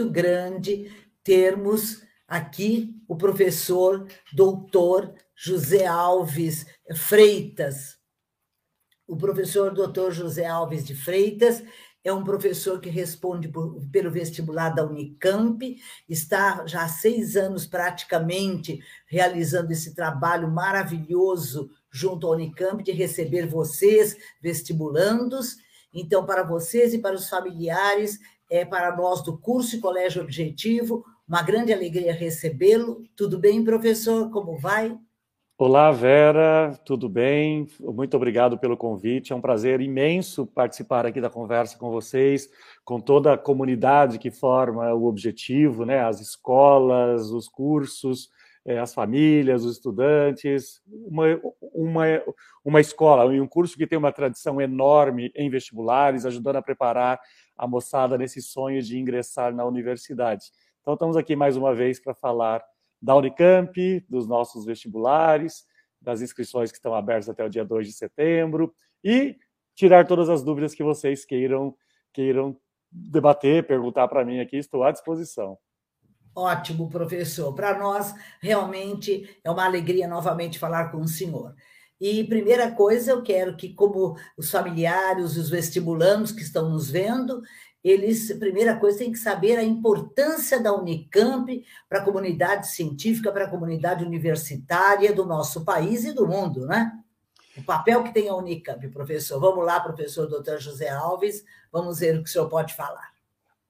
muito grande termos aqui o professor doutor José Alves Freitas. O professor doutor José Alves de Freitas é um professor que responde por, pelo vestibular da Unicamp, está já há seis anos praticamente realizando esse trabalho maravilhoso junto à Unicamp de receber vocês, vestibulandos. Então, para vocês e para os familiares, é para nós do curso e Colégio Objetivo, uma grande alegria recebê-lo. Tudo bem, professor? Como vai? Olá, Vera, tudo bem? Muito obrigado pelo convite. É um prazer imenso participar aqui da conversa com vocês, com toda a comunidade que forma o objetivo, né? As escolas, os cursos, eh, as famílias, os estudantes. Uma, uma, uma escola e um curso que tem uma tradição enorme em vestibulares, ajudando a preparar a moçada nesse sonho de ingressar na universidade. Então, estamos aqui mais uma vez para falar da Unicamp, dos nossos vestibulares, das inscrições que estão abertas até o dia 2 de setembro e tirar todas as dúvidas que vocês queiram queiram debater, perguntar para mim aqui, estou à disposição. Ótimo, professor. Para nós, realmente é uma alegria novamente falar com o senhor. E primeira coisa, eu quero que, como os familiares, os vestibulandos que estão nos vendo, eles, primeira coisa, têm que saber a importância da Unicamp para a comunidade científica, para a comunidade universitária do nosso país e do mundo, né? O papel que tem a Unicamp, professor. Vamos lá, professor doutor José Alves, vamos ver o que o senhor pode falar.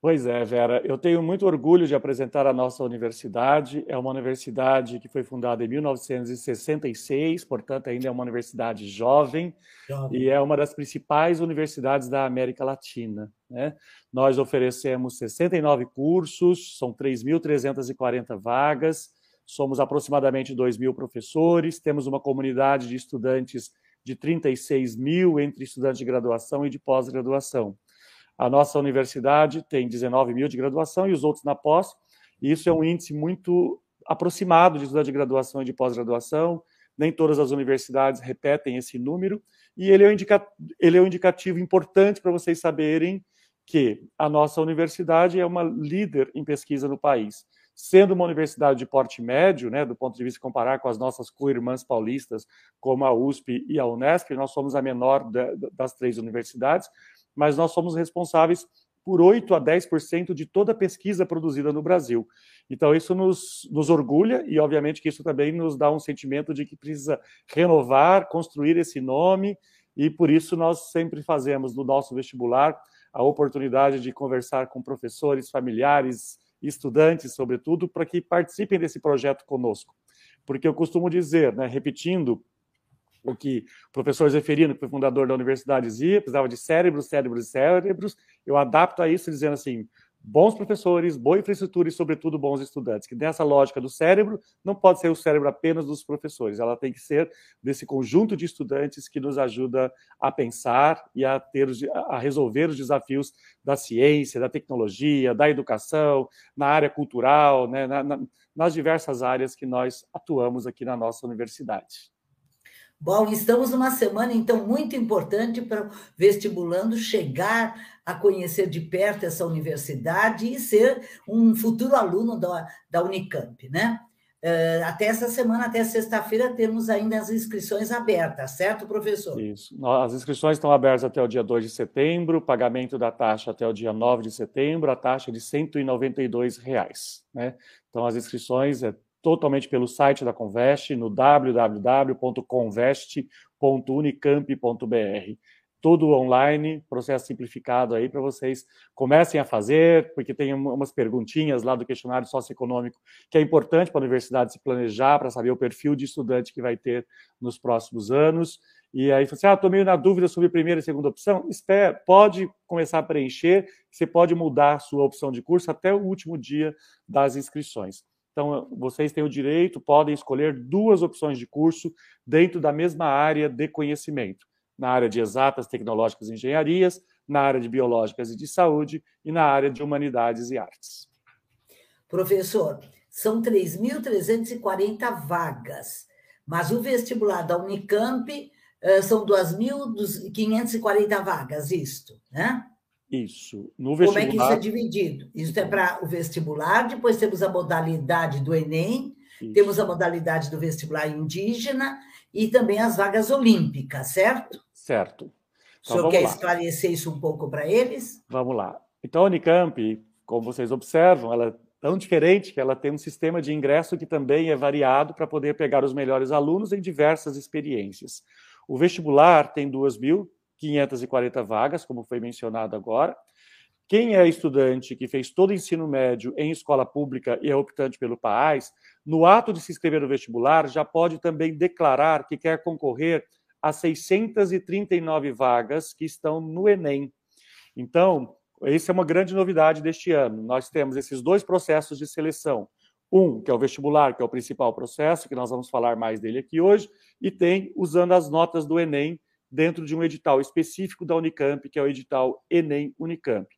Pois é, Vera, eu tenho muito orgulho de apresentar a nossa universidade. É uma universidade que foi fundada em 1966, portanto, ainda é uma universidade jovem, jovem. e é uma das principais universidades da América Latina. Né? Nós oferecemos 69 cursos, são 3.340 vagas, somos aproximadamente 2 mil professores, temos uma comunidade de estudantes de 36 mil entre estudantes de graduação e de pós-graduação. A nossa universidade tem 19 mil de graduação e os outros na pós, e isso é um índice muito aproximado de estudantes de graduação e de pós-graduação. Nem todas as universidades repetem esse número, e ele é um, indica ele é um indicativo importante para vocês saberem que a nossa universidade é uma líder em pesquisa no país. Sendo uma universidade de porte médio, né, do ponto de vista de comparar com as nossas co-irmãs paulistas, como a USP e a Unesp, nós somos a menor das três universidades, mas nós somos responsáveis por 8 a 10% de toda pesquisa produzida no Brasil. Então, isso nos, nos orgulha e, obviamente, que isso também nos dá um sentimento de que precisa renovar, construir esse nome, e por isso nós sempre fazemos no nosso vestibular a oportunidade de conversar com professores, familiares, estudantes, sobretudo, para que participem desse projeto conosco. Porque eu costumo dizer, né, repetindo o que o professor Zeferino, que foi fundador da universidade, dizia, precisava de cérebros, cérebros e cérebros, eu adapto a isso dizendo assim, bons professores, boa infraestrutura e, sobretudo, bons estudantes. Que nessa lógica do cérebro, não pode ser o cérebro apenas dos professores, ela tem que ser desse conjunto de estudantes que nos ajuda a pensar e a, ter, a resolver os desafios da ciência, da tecnologia, da educação, na área cultural, né, na, na, nas diversas áreas que nós atuamos aqui na nossa universidade. Bom, estamos numa semana, então, muito importante para o vestibulando chegar a conhecer de perto essa universidade e ser um futuro aluno da, da Unicamp, né? Uh, até essa semana, até sexta-feira, temos ainda as inscrições abertas, certo, professor? Isso. As inscrições estão abertas até o dia 2 de setembro, pagamento da taxa até o dia 9 de setembro, a taxa é de 192 reais, né? Então, as inscrições é totalmente pelo site da Convest, no www.convest.unicamp.br. Tudo online, processo simplificado aí para vocês comecem a fazer, porque tem umas perguntinhas lá do questionário socioeconômico que é importante para a universidade se planejar, para saber o perfil de estudante que vai ter nos próximos anos. E aí, você, ah, estou meio na dúvida sobre primeira e segunda opção. Espera, pode começar a preencher, você pode mudar a sua opção de curso até o último dia das inscrições. Então, vocês têm o direito, podem escolher duas opções de curso dentro da mesma área de conhecimento, na área de exatas, tecnológicas e engenharias, na área de biológicas e de saúde e na área de humanidades e artes. Professor, são 3.340 vagas, mas o vestibular da Unicamp uh, são 2.540 vagas, isto, né? Isso. No vestibular... Como é que isso é dividido? Isso é para o vestibular, depois temos a modalidade do Enem, isso. temos a modalidade do vestibular indígena e também as vagas olímpicas, certo? Certo. Então, o senhor quer lá. esclarecer isso um pouco para eles? Vamos lá. Então, a Unicamp, como vocês observam, ela é tão diferente que ela tem um sistema de ingresso que também é variado para poder pegar os melhores alunos em diversas experiências. O vestibular tem 2.540 vagas, como foi mencionado agora. Quem é estudante que fez todo o ensino médio em escola pública e é optante pelo PAAS, no ato de se inscrever no vestibular, já pode também declarar que quer concorrer a 639 vagas que estão no Enem. Então, essa é uma grande novidade deste ano. Nós temos esses dois processos de seleção. Um, que é o vestibular, que é o principal processo, que nós vamos falar mais dele aqui hoje, e tem usando as notas do Enem dentro de um edital específico da Unicamp, que é o edital Enem Unicamp.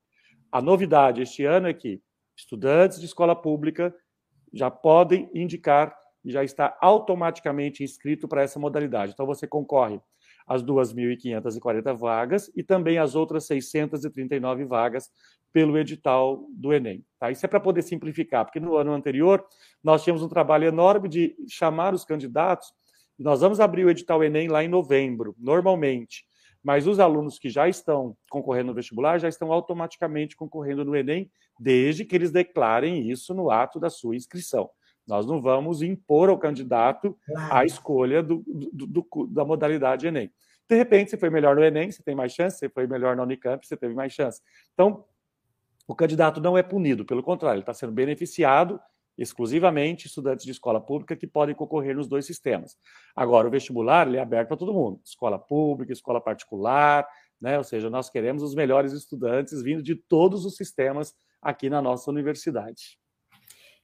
A novidade este ano é que estudantes de escola pública já podem indicar e já está automaticamente inscrito para essa modalidade. Então, você concorre às 2.540 vagas e também às outras 639 vagas pelo edital do Enem. Tá? Isso é para poder simplificar, porque no ano anterior nós tínhamos um trabalho enorme de chamar os candidatos. Nós vamos abrir o edital Enem lá em novembro, normalmente, mas os alunos que já estão concorrendo no vestibular já estão automaticamente concorrendo no Enem, desde que eles declarem isso no ato da sua inscrição. Nós não vamos impor ao candidato a escolha do, do, do, da modalidade Enem. De repente, você foi melhor no Enem, você tem mais chance, você foi melhor na Unicamp, você teve mais chance. Então, o candidato não é punido, pelo contrário, ele está sendo beneficiado exclusivamente estudantes de escola pública que podem concorrer nos dois sistemas. Agora, o vestibular ele é aberto para todo mundo, escola pública, escola particular, né? ou seja, nós queremos os melhores estudantes vindo de todos os sistemas aqui na nossa universidade.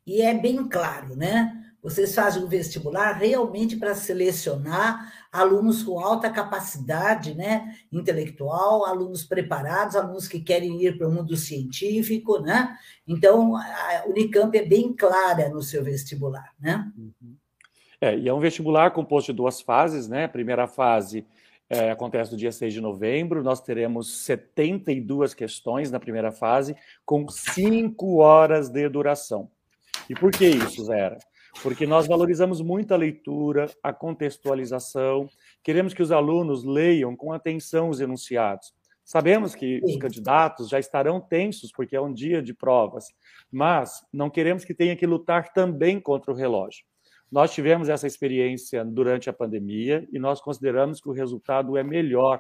E é bem claro, né? Vocês fazem o vestibular realmente para selecionar alunos com alta capacidade né, intelectual, alunos preparados, alunos que querem ir para o mundo científico, né? Então, a Unicamp é bem clara no seu vestibular, né? Uhum. É, e é um vestibular composto de duas fases, né? A primeira fase é, acontece no dia 6 de novembro, nós teremos 72 questões na primeira fase, com 5 horas de duração. E por que isso, Vera? Porque nós valorizamos muito a leitura, a contextualização, queremos que os alunos leiam com atenção os enunciados. Sabemos que os candidatos já estarão tensos, porque é um dia de provas, mas não queremos que tenha que lutar também contra o relógio. Nós tivemos essa experiência durante a pandemia e nós consideramos que o resultado é melhor,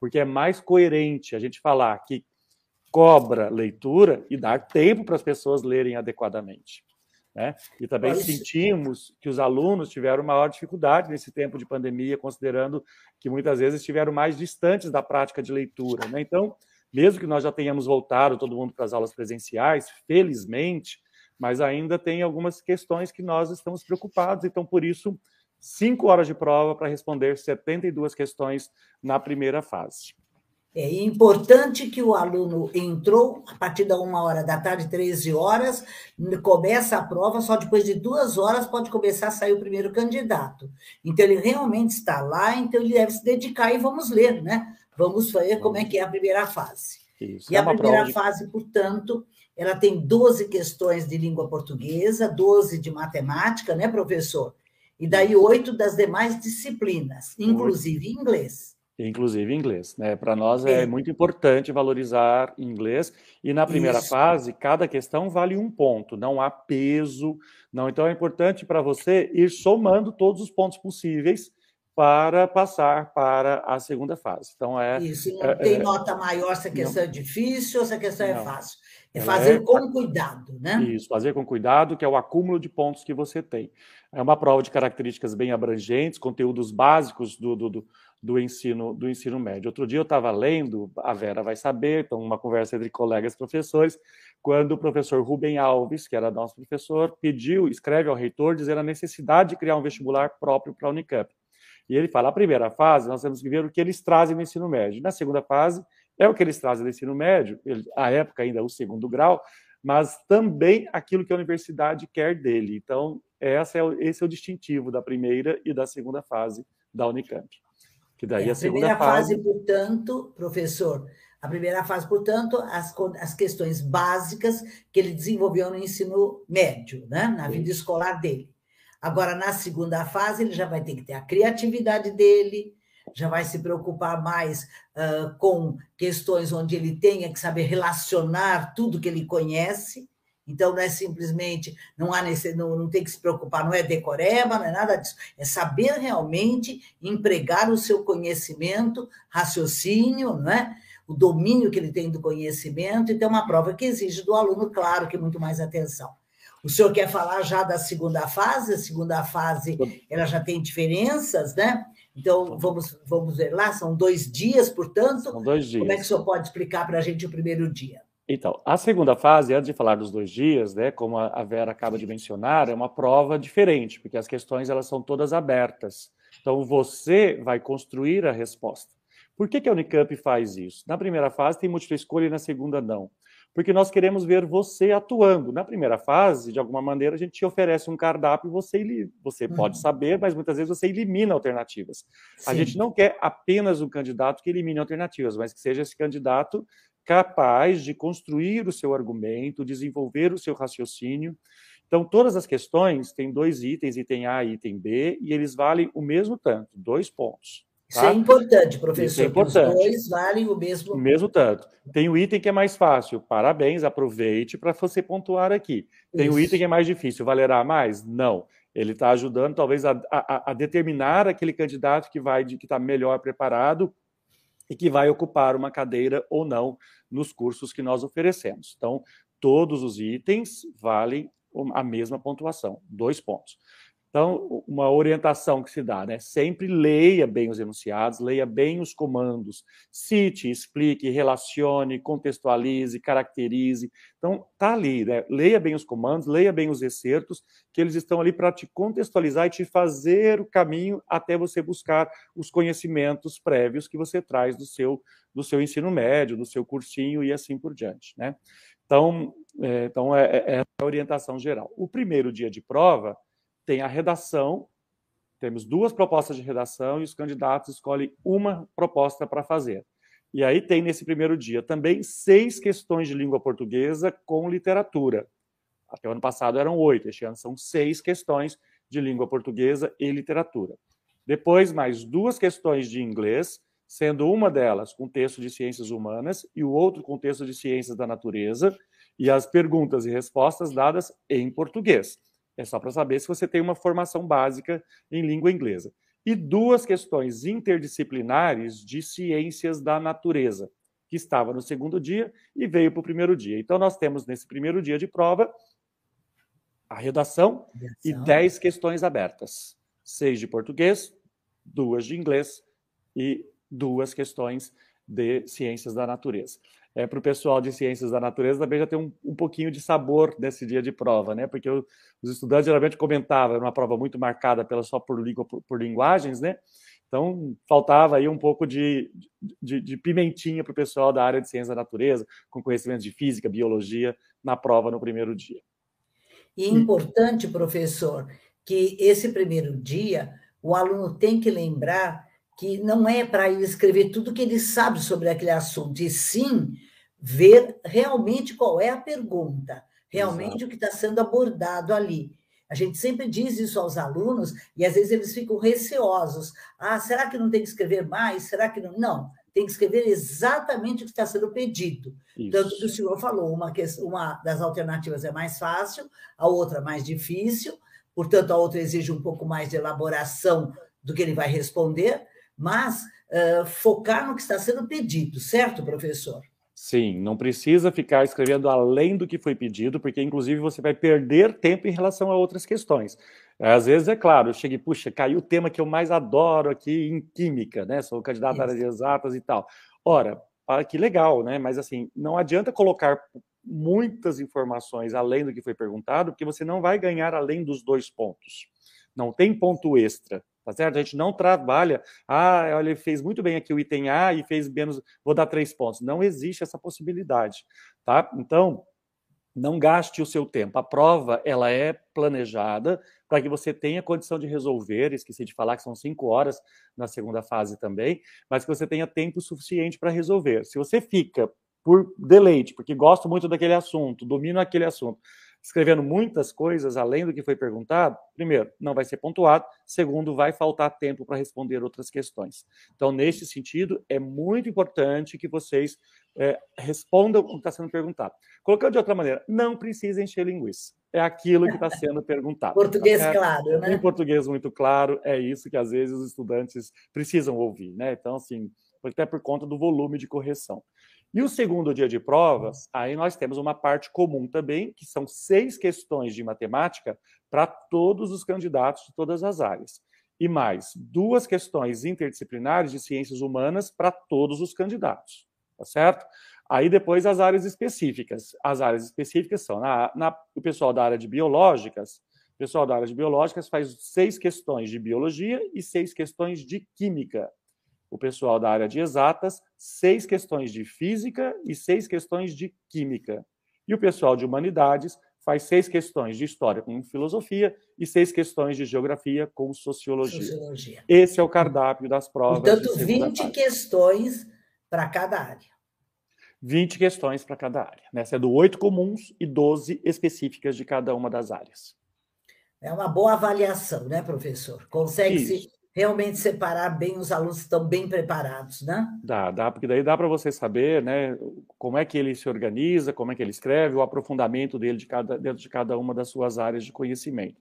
porque é mais coerente a gente falar que cobra leitura e dar tempo para as pessoas lerem adequadamente. Né? E também Mas... sentimos que os alunos tiveram maior dificuldade nesse tempo de pandemia, considerando que muitas vezes estiveram mais distantes da prática de leitura. Né? Então, mesmo que nós já tenhamos voltado todo mundo para as aulas presenciais, felizmente, mas ainda tem algumas questões que nós estamos preocupados, então, por isso, cinco horas de prova para responder 72 questões na primeira fase. É importante que o aluno entrou a partir da uma hora da tarde, 13 horas, começa a prova, só depois de duas horas pode começar a sair o primeiro candidato. Então, ele realmente está lá, então ele deve se dedicar e vamos ler, né? Vamos ver como é que é a primeira fase. Isso, e é a primeira de... fase, portanto, ela tem 12 questões de língua portuguesa, 12 de matemática, né, professor? E daí oito das demais disciplinas, inclusive inglês inclusive inglês. Né? Para nós é muito importante valorizar inglês. E na primeira Isso. fase, cada questão vale um ponto, não há peso. não. Então é importante para você ir somando todos os pontos possíveis para passar para a segunda fase. Então é isso. Não é, tem é, nota maior se a questão não, é difícil ou se a questão é não. é fácil. É fazer é, com cuidado, né? Isso, fazer com cuidado, que é o acúmulo de pontos que você tem. É uma prova de características bem abrangentes, conteúdos básicos do, do, do do ensino do ensino médio. Outro dia eu estava lendo, a Vera vai saber, então uma conversa entre colegas professores, quando o professor Rubem Alves, que era nosso professor, pediu, escreve ao reitor dizendo a necessidade de criar um vestibular próprio para a Unicamp. E ele fala: a primeira fase, nós temos que ver o que eles trazem no ensino médio. Na segunda fase, é o que eles trazem no ensino médio, a época ainda o segundo grau, mas também aquilo que a universidade quer dele. Então, essa é, esse é o distintivo da primeira e da segunda fase da Unicamp. Que daí é, a, a primeira fase, fase, portanto, professor, a A primeira fase, portanto, as, as questões básicas que ele desenvolveu no ensino médio, né? na vida escolar dele. Agora, na segunda fase, ele já vai ter que ter a criatividade dele, já vai se preocupar mais uh, com questões onde ele tenha que saber relacionar tudo que ele conhece. Então, não é simplesmente, não, há nesse, não, não tem que se preocupar, não é decoreba, não é nada disso. É saber realmente empregar o seu conhecimento, raciocínio, não é? o domínio que ele tem do conhecimento, então, é uma prova que exige do aluno, claro, que muito mais atenção. O senhor quer falar já da segunda fase? A segunda fase ela já tem diferenças, né? Então, vamos, vamos ver lá, são dois dias, portanto. São dois dias. Como é que o senhor pode explicar para a gente o primeiro dia? Então, a segunda fase, antes de falar dos dois dias, né, como a Vera acaba de mencionar, é uma prova diferente, porque as questões elas são todas abertas. Então, você vai construir a resposta. Por que, que a Unicamp faz isso? Na primeira fase tem múltipla escolha e na segunda não porque nós queremos ver você atuando. Na primeira fase, de alguma maneira, a gente te oferece um cardápio e você, você uhum. pode saber, mas muitas vezes você elimina alternativas. Sim. A gente não quer apenas um candidato que elimine alternativas, mas que seja esse candidato capaz de construir o seu argumento, desenvolver o seu raciocínio. Então, todas as questões têm dois itens, item A e item B, e eles valem o mesmo tanto, dois pontos. Isso é tá? importante, professor. Isso é importante. Os dois valem o mesmo. O mesmo tanto. Tem o item que é mais fácil. Parabéns, aproveite para você pontuar aqui. Tem Isso. o item que é mais difícil. Valerá mais? Não. Ele está ajudando, talvez, a, a, a, determinar aquele candidato que vai que está melhor preparado e que vai ocupar uma cadeira ou não nos cursos que nós oferecemos. Então, todos os itens valem a mesma pontuação, dois pontos. Então, uma orientação que se dá, né? Sempre leia bem os enunciados, leia bem os comandos, cite, explique, relacione, contextualize, caracterize. Então, tá ali, né? Leia bem os comandos, leia bem os excertos, que eles estão ali para te contextualizar e te fazer o caminho até você buscar os conhecimentos prévios que você traz do seu do seu ensino médio, do seu cursinho e assim por diante, né? Então, é, então é, é, é a orientação geral. O primeiro dia de prova tem a redação, temos duas propostas de redação e os candidatos escolhem uma proposta para fazer. E aí tem nesse primeiro dia também seis questões de língua portuguesa com literatura. Até o ano passado eram oito, este ano são seis questões de língua portuguesa e literatura. Depois, mais duas questões de inglês, sendo uma delas com texto de ciências humanas e o outro com texto de ciências da natureza, e as perguntas e respostas dadas em português. É só para saber se você tem uma formação básica em língua inglesa. E duas questões interdisciplinares de ciências da natureza, que estava no segundo dia e veio para o primeiro dia. Então, nós temos nesse primeiro dia de prova a redação, redação. e dez questões abertas: seis de português, duas de inglês e duas questões de ciências da natureza é, para o pessoal de ciências da natureza também já tem um, um pouquinho de sabor nesse dia de prova, né? Porque o, os estudantes geralmente comentavam, era uma prova muito marcada pela só por por, por linguagens, né? Então faltava aí um pouco de, de, de pimentinha para o pessoal da área de ciências da natureza, com conhecimentos de física, biologia, na prova no primeiro dia. E é importante, professor, que esse primeiro dia o aluno tem que lembrar que não é para ele escrever tudo que ele sabe sobre aquele assunto, e sim ver realmente qual é a pergunta, realmente Exato. o que está sendo abordado ali. A gente sempre diz isso aos alunos e às vezes eles ficam receosos. Ah, será que não tem que escrever mais? Será que não? Não, tem que escrever exatamente o que está sendo pedido. Isso. Tanto que o senhor falou, uma, uma das alternativas é mais fácil, a outra mais difícil, portanto, a outra exige um pouco mais de elaboração do que ele vai responder, mas uh, focar no que está sendo pedido, certo, professor? Sim, não precisa ficar escrevendo além do que foi pedido, porque inclusive você vai perder tempo em relação a outras questões. Às vezes, é claro, eu cheguei, puxa, caiu o tema que eu mais adoro aqui em química, né? Sou candidato à área de exatas e tal. Ora, que legal, né? Mas assim, não adianta colocar muitas informações além do que foi perguntado, porque você não vai ganhar além dos dois pontos. Não tem ponto extra tá certo? A gente não trabalha, ah, olha, ele fez muito bem aqui o item A e fez menos, vou dar três pontos. Não existe essa possibilidade, tá? Então, não gaste o seu tempo. A prova, ela é planejada para que você tenha condição de resolver. Esqueci de falar que são cinco horas na segunda fase também, mas que você tenha tempo suficiente para resolver. Se você fica por deleite, porque gosto muito daquele assunto, domino aquele assunto, escrevendo muitas coisas além do que foi perguntado, primeiro, não vai ser pontuado, segundo, vai faltar tempo para responder outras questões. Então, nesse sentido, é muito importante que vocês é, respondam o que está sendo perguntado. Colocando de outra maneira, não precisa encher linguiça. É aquilo que está sendo perguntado. português é, claro, né? Em português muito claro, é isso que às vezes os estudantes precisam ouvir, né? Então, assim, até por conta do volume de correção. E o segundo dia de provas, aí nós temos uma parte comum também, que são seis questões de matemática para todos os candidatos de todas as áreas. E mais duas questões interdisciplinares de ciências humanas para todos os candidatos. Tá certo? Aí depois as áreas específicas. As áreas específicas são na, na, o pessoal da área de biológicas. O pessoal da área de biológicas faz seis questões de biologia e seis questões de química o pessoal da área de exatas, seis questões de física e seis questões de química. E o pessoal de humanidades faz seis questões de história com filosofia e seis questões de geografia com sociologia. sociologia. Esse é o cardápio das provas. Portanto, 20 fase. questões para cada área. 20 questões para cada área. Né? Sendo oito comuns e 12 específicas de cada uma das áreas. É uma boa avaliação, né, professor? Consegue-se realmente separar bem os alunos que estão bem preparados, né? Dá, dá, porque daí dá para você saber, né, como é que ele se organiza, como é que ele escreve, o aprofundamento dele de cada, dentro de cada uma das suas áreas de conhecimento.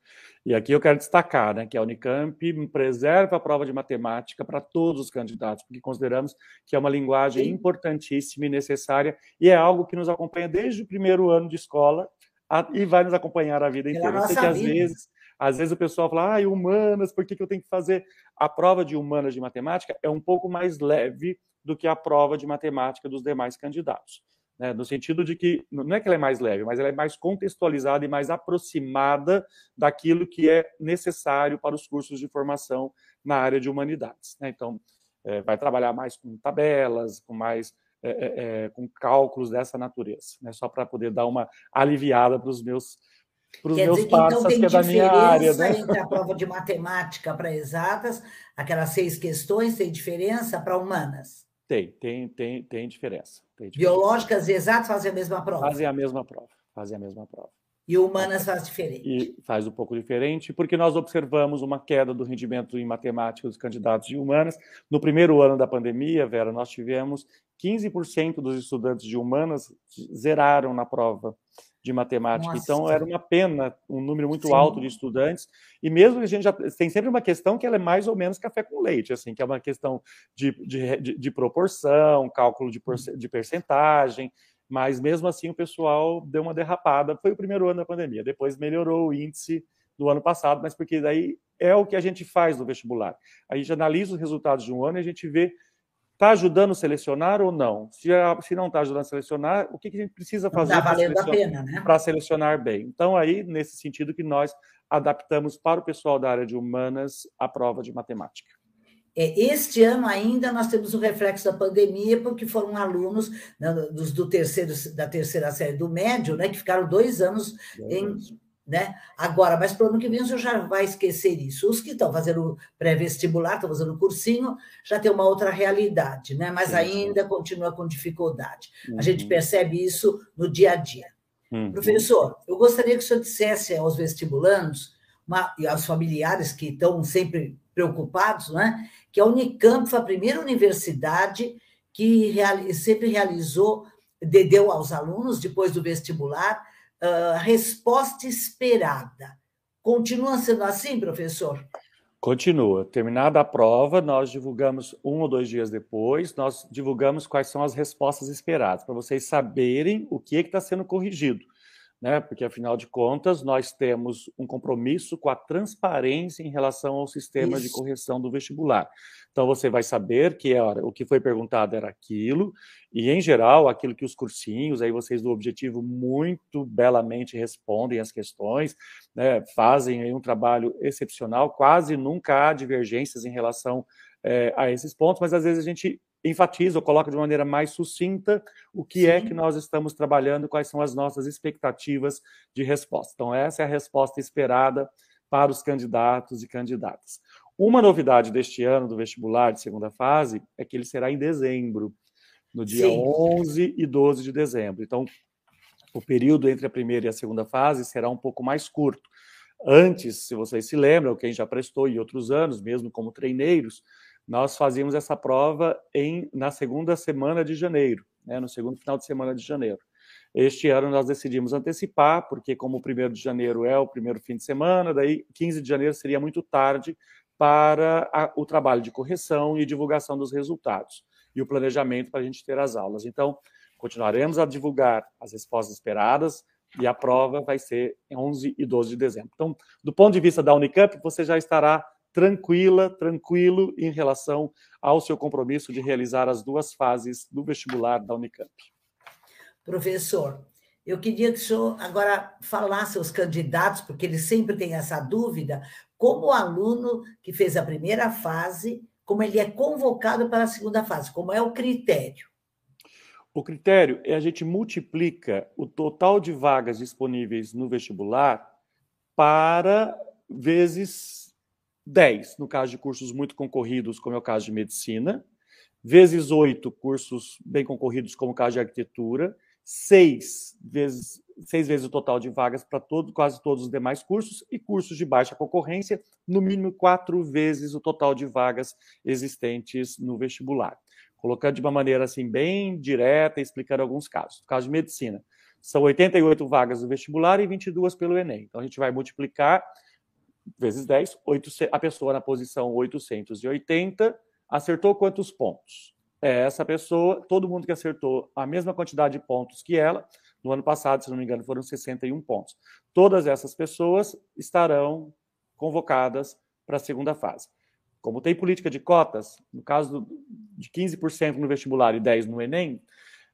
E aqui eu quero destacar, né, que a Unicamp preserva a prova de matemática para todos os candidatos, porque consideramos que é uma linguagem Sim. importantíssima e necessária e é algo que nos acompanha desde o primeiro ano de escola a, e vai nos acompanhar a vida inteira. Eu sei que às vezes às vezes o pessoal fala, ah, humanas, por que, que eu tenho que fazer? A prova de humanas de matemática é um pouco mais leve do que a prova de matemática dos demais candidatos. Né? No sentido de que, não é que ela é mais leve, mas ela é mais contextualizada e mais aproximada daquilo que é necessário para os cursos de formação na área de humanidades. Né? Então, é, vai trabalhar mais com tabelas, com mais é, é, é com cálculos dessa natureza, né? só para poder dar uma aliviada para os meus para os meus parceiros, então, que é da minha área. Né? entre a prova de matemática para exatas, aquelas seis questões, tem diferença para humanas? Tem, tem, tem, tem diferença, tem diferença. Biológicas e exatas fazem a mesma prova? Fazem a mesma prova, fazem a mesma prova. E humanas faz diferente? E faz um pouco diferente, porque nós observamos uma queda do rendimento em matemática dos candidatos de humanas. No primeiro ano da pandemia, Vera, nós tivemos 15% dos estudantes de humanas zeraram na prova de matemática. Nossa. Então, era uma pena, um número muito Sim. alto de estudantes. E mesmo que a gente já tem sempre uma questão que ela é mais ou menos café com leite, assim, que é uma questão de, de, de, de proporção, cálculo de, de percentagem. Mas mesmo assim, o pessoal deu uma derrapada. Foi o primeiro ano da pandemia. Depois melhorou o índice do ano passado, mas porque daí é o que a gente faz no vestibular. A gente analisa os resultados de um ano e a gente vê Está ajudando a selecionar ou não? Se, se não está ajudando a selecionar, o que, que a gente precisa fazer tá para selecionar, né? selecionar bem? Então, aí, nesse sentido que nós adaptamos para o pessoal da área de humanas a prova de matemática. É, este ano ainda nós temos o reflexo da pandemia, porque foram alunos né, dos, do terceiro, da terceira série do médio, né, que ficaram dois anos em né? Agora, mas para o ano que vem você já vai esquecer isso. Os que estão fazendo pré-vestibular, estão fazendo cursinho, já tem uma outra realidade, né? mas sim, ainda continua com dificuldade. Uhum. A gente uhum. percebe isso no dia a dia. Uhum. Professor, eu gostaria que o senhor dissesse aos vestibulandos uma, e aos familiares que estão sempre preocupados, né? que a Unicamp foi a primeira universidade que reali sempre realizou, deu aos alunos, depois do vestibular, uh, resposta esperada. Continua sendo assim, professor? Continua. Terminada a prova, nós divulgamos um ou dois dias depois, nós divulgamos quais são as respostas esperadas, para vocês saberem o que é está sendo corrigido né? Porque afinal de contas nós temos um compromisso com a transparência em relação ao sistema Isso. de correção do vestibular. Então você vai saber que o que foi perguntado era aquilo e em geral aquilo que os cursinhos, aí vocês do objetivo muito belamente respondem as questões, né? Fazem um trabalho excepcional, quase nunca há divergências em relação é, a esses pontos, mas às vezes a gente enfatiza ou coloca de maneira mais sucinta o que Sim. é que nós estamos trabalhando, quais são as nossas expectativas de resposta. Então, essa é a resposta esperada para os candidatos e candidatas. Uma novidade deste ano do vestibular de segunda fase é que ele será em dezembro, no dia Sim. 11 e 12 de dezembro. Então, o período entre a primeira e a segunda fase será um pouco mais curto. Antes, se vocês se lembram, quem já prestou em outros anos, mesmo como treineiros, nós fazíamos essa prova em, na segunda semana de janeiro, né, no segundo final de semana de janeiro. Este ano nós decidimos antecipar, porque como o primeiro de janeiro é o primeiro fim de semana, daí 15 de janeiro seria muito tarde para a, o trabalho de correção e divulgação dos resultados e o planejamento para a gente ter as aulas. Então, Continuaremos a divulgar as respostas esperadas e a prova vai ser em 11 e 12 de dezembro. Então, do ponto de vista da Unicamp, você já estará tranquila, tranquilo em relação ao seu compromisso de realizar as duas fases do vestibular da Unicamp. Professor, eu queria que o senhor agora falasse aos candidatos, porque eles sempre têm essa dúvida, como o aluno que fez a primeira fase, como ele é convocado para a segunda fase, como é o critério. O critério é a gente multiplica o total de vagas disponíveis no vestibular para vezes 10, no caso de cursos muito concorridos, como é o caso de medicina, vezes 8 cursos bem concorridos, como o caso de arquitetura, 6 vezes, 6 vezes o total de vagas para todo, quase todos os demais cursos, e cursos de baixa concorrência, no mínimo 4 vezes o total de vagas existentes no vestibular colocando de uma maneira assim bem direta, explicando alguns casos. No caso de medicina, são 88 vagas no vestibular e 22 pelo Enem. Então a gente vai multiplicar vezes 10, 8, a pessoa na posição 880 acertou quantos pontos? É essa pessoa, todo mundo que acertou a mesma quantidade de pontos que ela, no ano passado, se não me engano, foram 61 pontos. Todas essas pessoas estarão convocadas para a segunda fase. Como tem política de cotas, no caso de 15% no vestibular e 10% no Enem,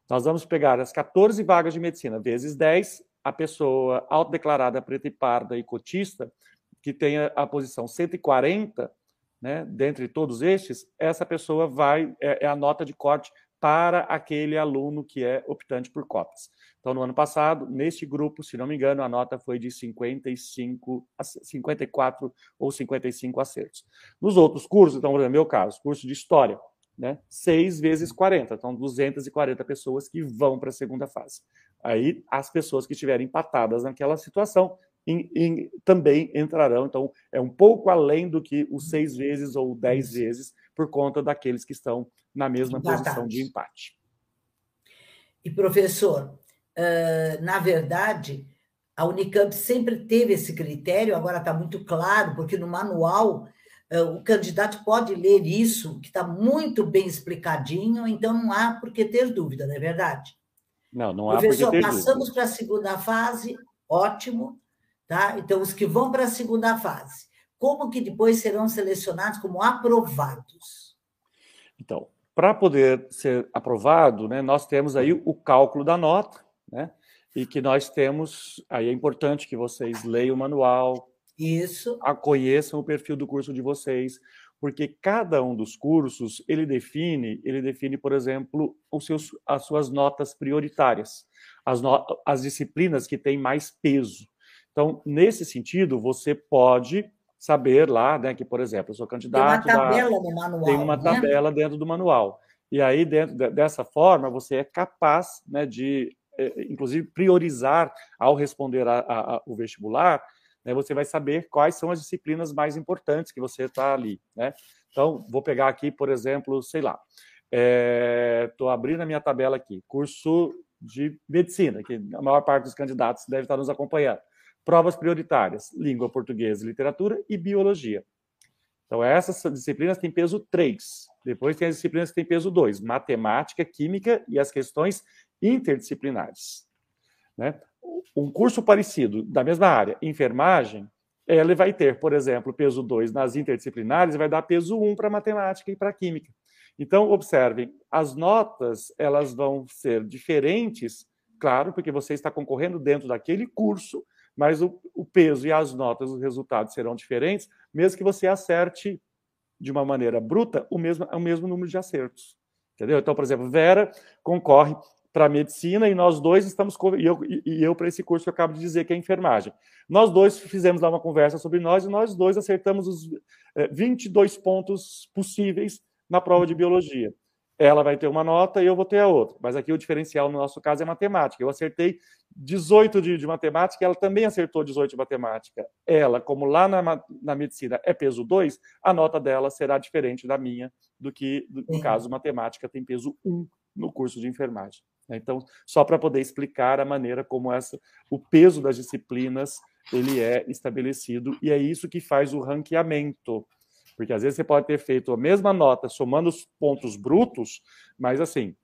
nós vamos pegar as 14 vagas de medicina vezes 10, a pessoa autodeclarada preta e parda e cotista, que tenha a posição 140, né, dentre todos estes, essa pessoa vai, é, é a nota de corte para aquele aluno que é optante por cotas. Então, no ano passado, neste grupo, se não me engano, a nota foi de 55, 54 ou 55 acertos. Nos outros cursos, então, no meu caso, curso de História, né, 6 vezes 40, então 240 pessoas que vão para a segunda fase. Aí, as pessoas que estiverem empatadas naquela situação em, em, também entrarão. Então, é um pouco além do que os seis vezes ou dez vezes, por conta daqueles que estão na mesma Empatados. posição de empate. E, professor, na verdade, a Unicamp sempre teve esse critério, agora está muito claro, porque no manual o candidato pode ler isso, que está muito bem explicadinho, então não há por que ter dúvida, não é verdade? Não, não há Professor, por que ter passamos para a segunda fase, ótimo, tá? Então, os que vão para a segunda fase, como que depois serão selecionados como aprovados? Então, para poder ser aprovado, né, nós temos aí o cálculo da nota, né? E que nós temos, aí é importante que vocês leiam o manual, isso, conheçam o perfil do curso de vocês, porque cada um dos cursos ele define, ele define, por exemplo, os seus, as suas notas prioritárias, as, no, as disciplinas que têm mais peso. Então, nesse sentido, você pode saber lá, né, que, por exemplo, eu sou candidato. Tem uma tabela da, no manual. Tem uma né? tabela dentro do manual. E aí, dentro dessa forma, você é capaz né, de, eh, inclusive, priorizar ao responder a, a, a, o vestibular, né, você vai saber quais são as disciplinas mais importantes que você está ali. Né? Então, vou pegar aqui, por exemplo, sei lá, estou é, abrindo a minha tabela aqui, curso de medicina, que a maior parte dos candidatos deve estar nos acompanhando. Provas prioritárias: língua portuguesa, literatura e biologia. Então, essas disciplinas têm peso 3. Depois tem as disciplinas que têm peso 2, matemática, química e as questões interdisciplinares. Né? Um curso parecido, da mesma área, enfermagem, ele vai ter, por exemplo, peso 2 nas interdisciplinares e vai dar peso 1 para matemática e para química. Então, observem, as notas elas vão ser diferentes, claro, porque você está concorrendo dentro daquele curso, mas o, o peso e as notas, os resultados serão diferentes, mesmo que você acerte de uma maneira bruta o mesmo, o mesmo número de acertos. Entendeu? Então, por exemplo, Vera concorre para medicina e nós dois estamos e eu, e eu para esse curso que eu acabo de dizer que é enfermagem. Nós dois fizemos lá uma conversa sobre nós e nós dois acertamos os 22 eh, pontos possíveis na prova de biologia. Ela vai ter uma nota e eu vou ter a outra. Mas aqui o diferencial no nosso caso é matemática. Eu acertei 18 de, de matemática, ela também acertou 18 de matemática. Ela, como lá na, na medicina é peso 2, a nota dela será diferente da minha, do que, no caso, matemática tem peso 1 no curso de enfermagem. Né? Então, só para poder explicar a maneira como essa, o peso das disciplinas ele é estabelecido e é isso que faz o ranqueamento. Porque às vezes você pode ter feito a mesma nota somando os pontos brutos, mas assim,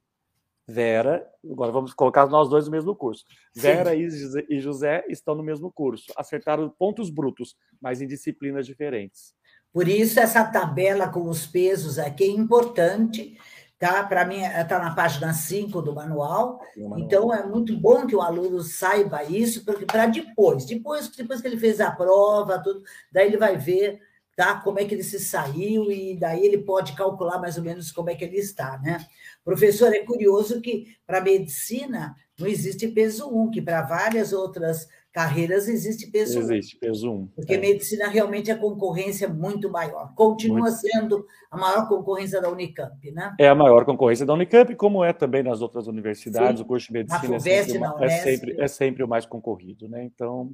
Vera, agora vamos colocar nós dois no mesmo curso. Vera e José, e José estão no mesmo curso, acertaram pontos brutos, mas em disciplinas diferentes. Por isso, essa tabela com os pesos aqui é importante, tá? Para mim, está na página 5 do manual. manual. Então, é muito bom que o aluno saiba isso, porque para depois, depois, depois que ele fez a prova, tudo, daí ele vai ver tá? como é que ele se saiu, e daí ele pode calcular mais ou menos como é que ele está. Né? Professor, é curioso que para medicina não existe peso 1, que para várias outras carreiras existe peso 1. Existe peso 1. Porque é. medicina realmente é concorrência muito maior. Continua muito. sendo a maior concorrência da Unicamp, né? É a maior concorrência da Unicamp, como é também nas outras universidades. Sim. O curso de medicina é sempre, é, sempre, é sempre o mais concorrido, né? Então,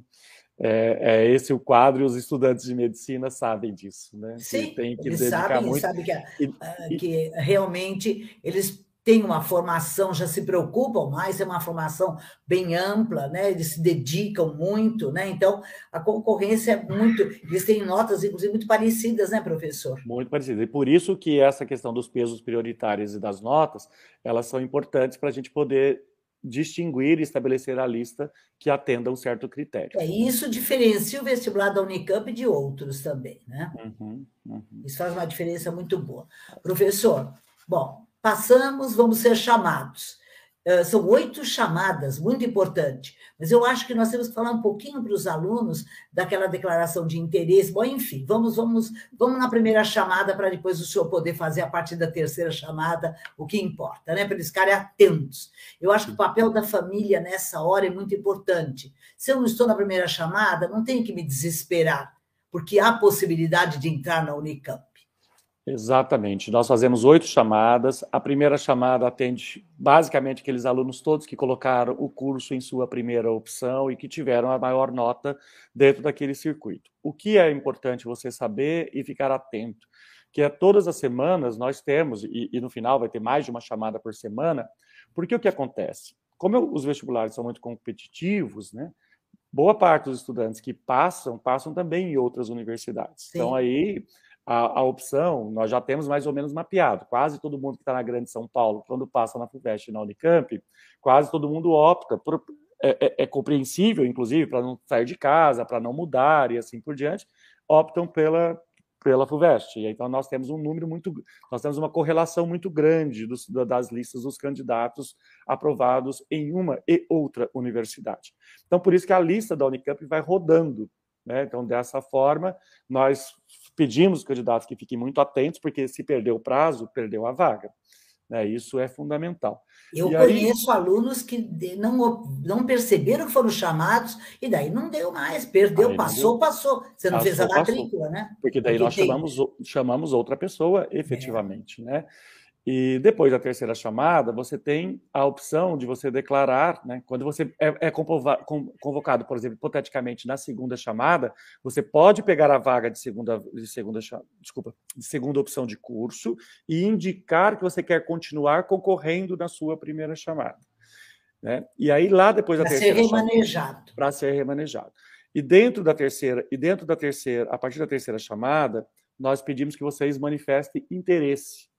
é, é, esse o quadro e os estudantes de medicina sabem disso, né? Sim, que tem que eles sabem, muito... sabem que, e, que realmente eles têm uma formação, já se preocupam mais, é uma formação bem ampla, né? Eles se dedicam muito, né? Então, a concorrência é muito, eles têm notas, inclusive, muito parecidas, né, professor? Muito parecidas. E por isso que essa questão dos pesos prioritários e das notas, elas são importantes para a gente poder distinguir e estabelecer a lista que atenda a um certo critério. É, isso diferencia o vestibular da Unicamp de outros também, né? Uhum, uhum. Isso faz uma diferença muito boa. Professor, bom, passamos, vamos ser chamados. Uh, são oito chamadas, muito importante. Mas eu acho que nós temos que falar um pouquinho para os alunos daquela declaração de interesse. Bom, enfim, vamos, vamos, vamos na primeira chamada para depois o senhor poder fazer a partir da terceira chamada o que importa, né? Para eles ficarem atentos. Eu acho que o papel da família nessa hora é muito importante. Se eu não estou na primeira chamada, não tenho que me desesperar, porque há possibilidade de entrar na Unicamp. Exatamente. Nós fazemos oito chamadas. A primeira chamada atende basicamente aqueles alunos todos que colocaram o curso em sua primeira opção e que tiveram a maior nota dentro daquele circuito. O que é importante você saber e ficar atento, que é todas as semanas nós temos, e, e no final vai ter mais de uma chamada por semana, porque o que acontece? Como eu, os vestibulares são muito competitivos, né? Boa parte dos estudantes que passam, passam também em outras universidades. Sim. Então aí a, a, opção, nós já temos mais ou menos mapeado. Quase todo mundo que está na Grande São Paulo, quando passa na FUVEST e na Unicamp, quase todo mundo opta por. É, é, é compreensível, inclusive, para não sair de casa, para não mudar e assim por diante, optam pela, pela FUVEST. Então nós temos um número muito, nós temos uma correlação muito grande dos, das listas dos candidatos aprovados em uma e outra universidade. Então por isso que a lista da Unicamp vai rodando. Né? Então dessa forma nós pedimos os candidatos que fiquem muito atentos, porque se perder o prazo, perdeu a vaga. Né? Isso é fundamental. Eu e conheço aí... alunos que não, não perceberam que foram chamados e daí não deu mais, perdeu, aí passou, deu. passou. Você não passou, fez a matrícula, passou. né? Porque daí Porque nós tem... chamamos, chamamos outra pessoa, efetivamente, é. né? E depois da terceira chamada, você tem a opção de você declarar, né? Quando você é, é convocado, por exemplo, hipoteticamente na segunda chamada, você pode pegar a vaga de segunda, de segunda, desculpa, de segunda opção de curso e indicar que você quer continuar concorrendo na sua primeira chamada. Né? E aí lá depois da pra terceira ser remanejado. Para ser remanejado. E dentro da terceira, e dentro da terceira, a partir da terceira chamada, nós pedimos que vocês manifestem interesse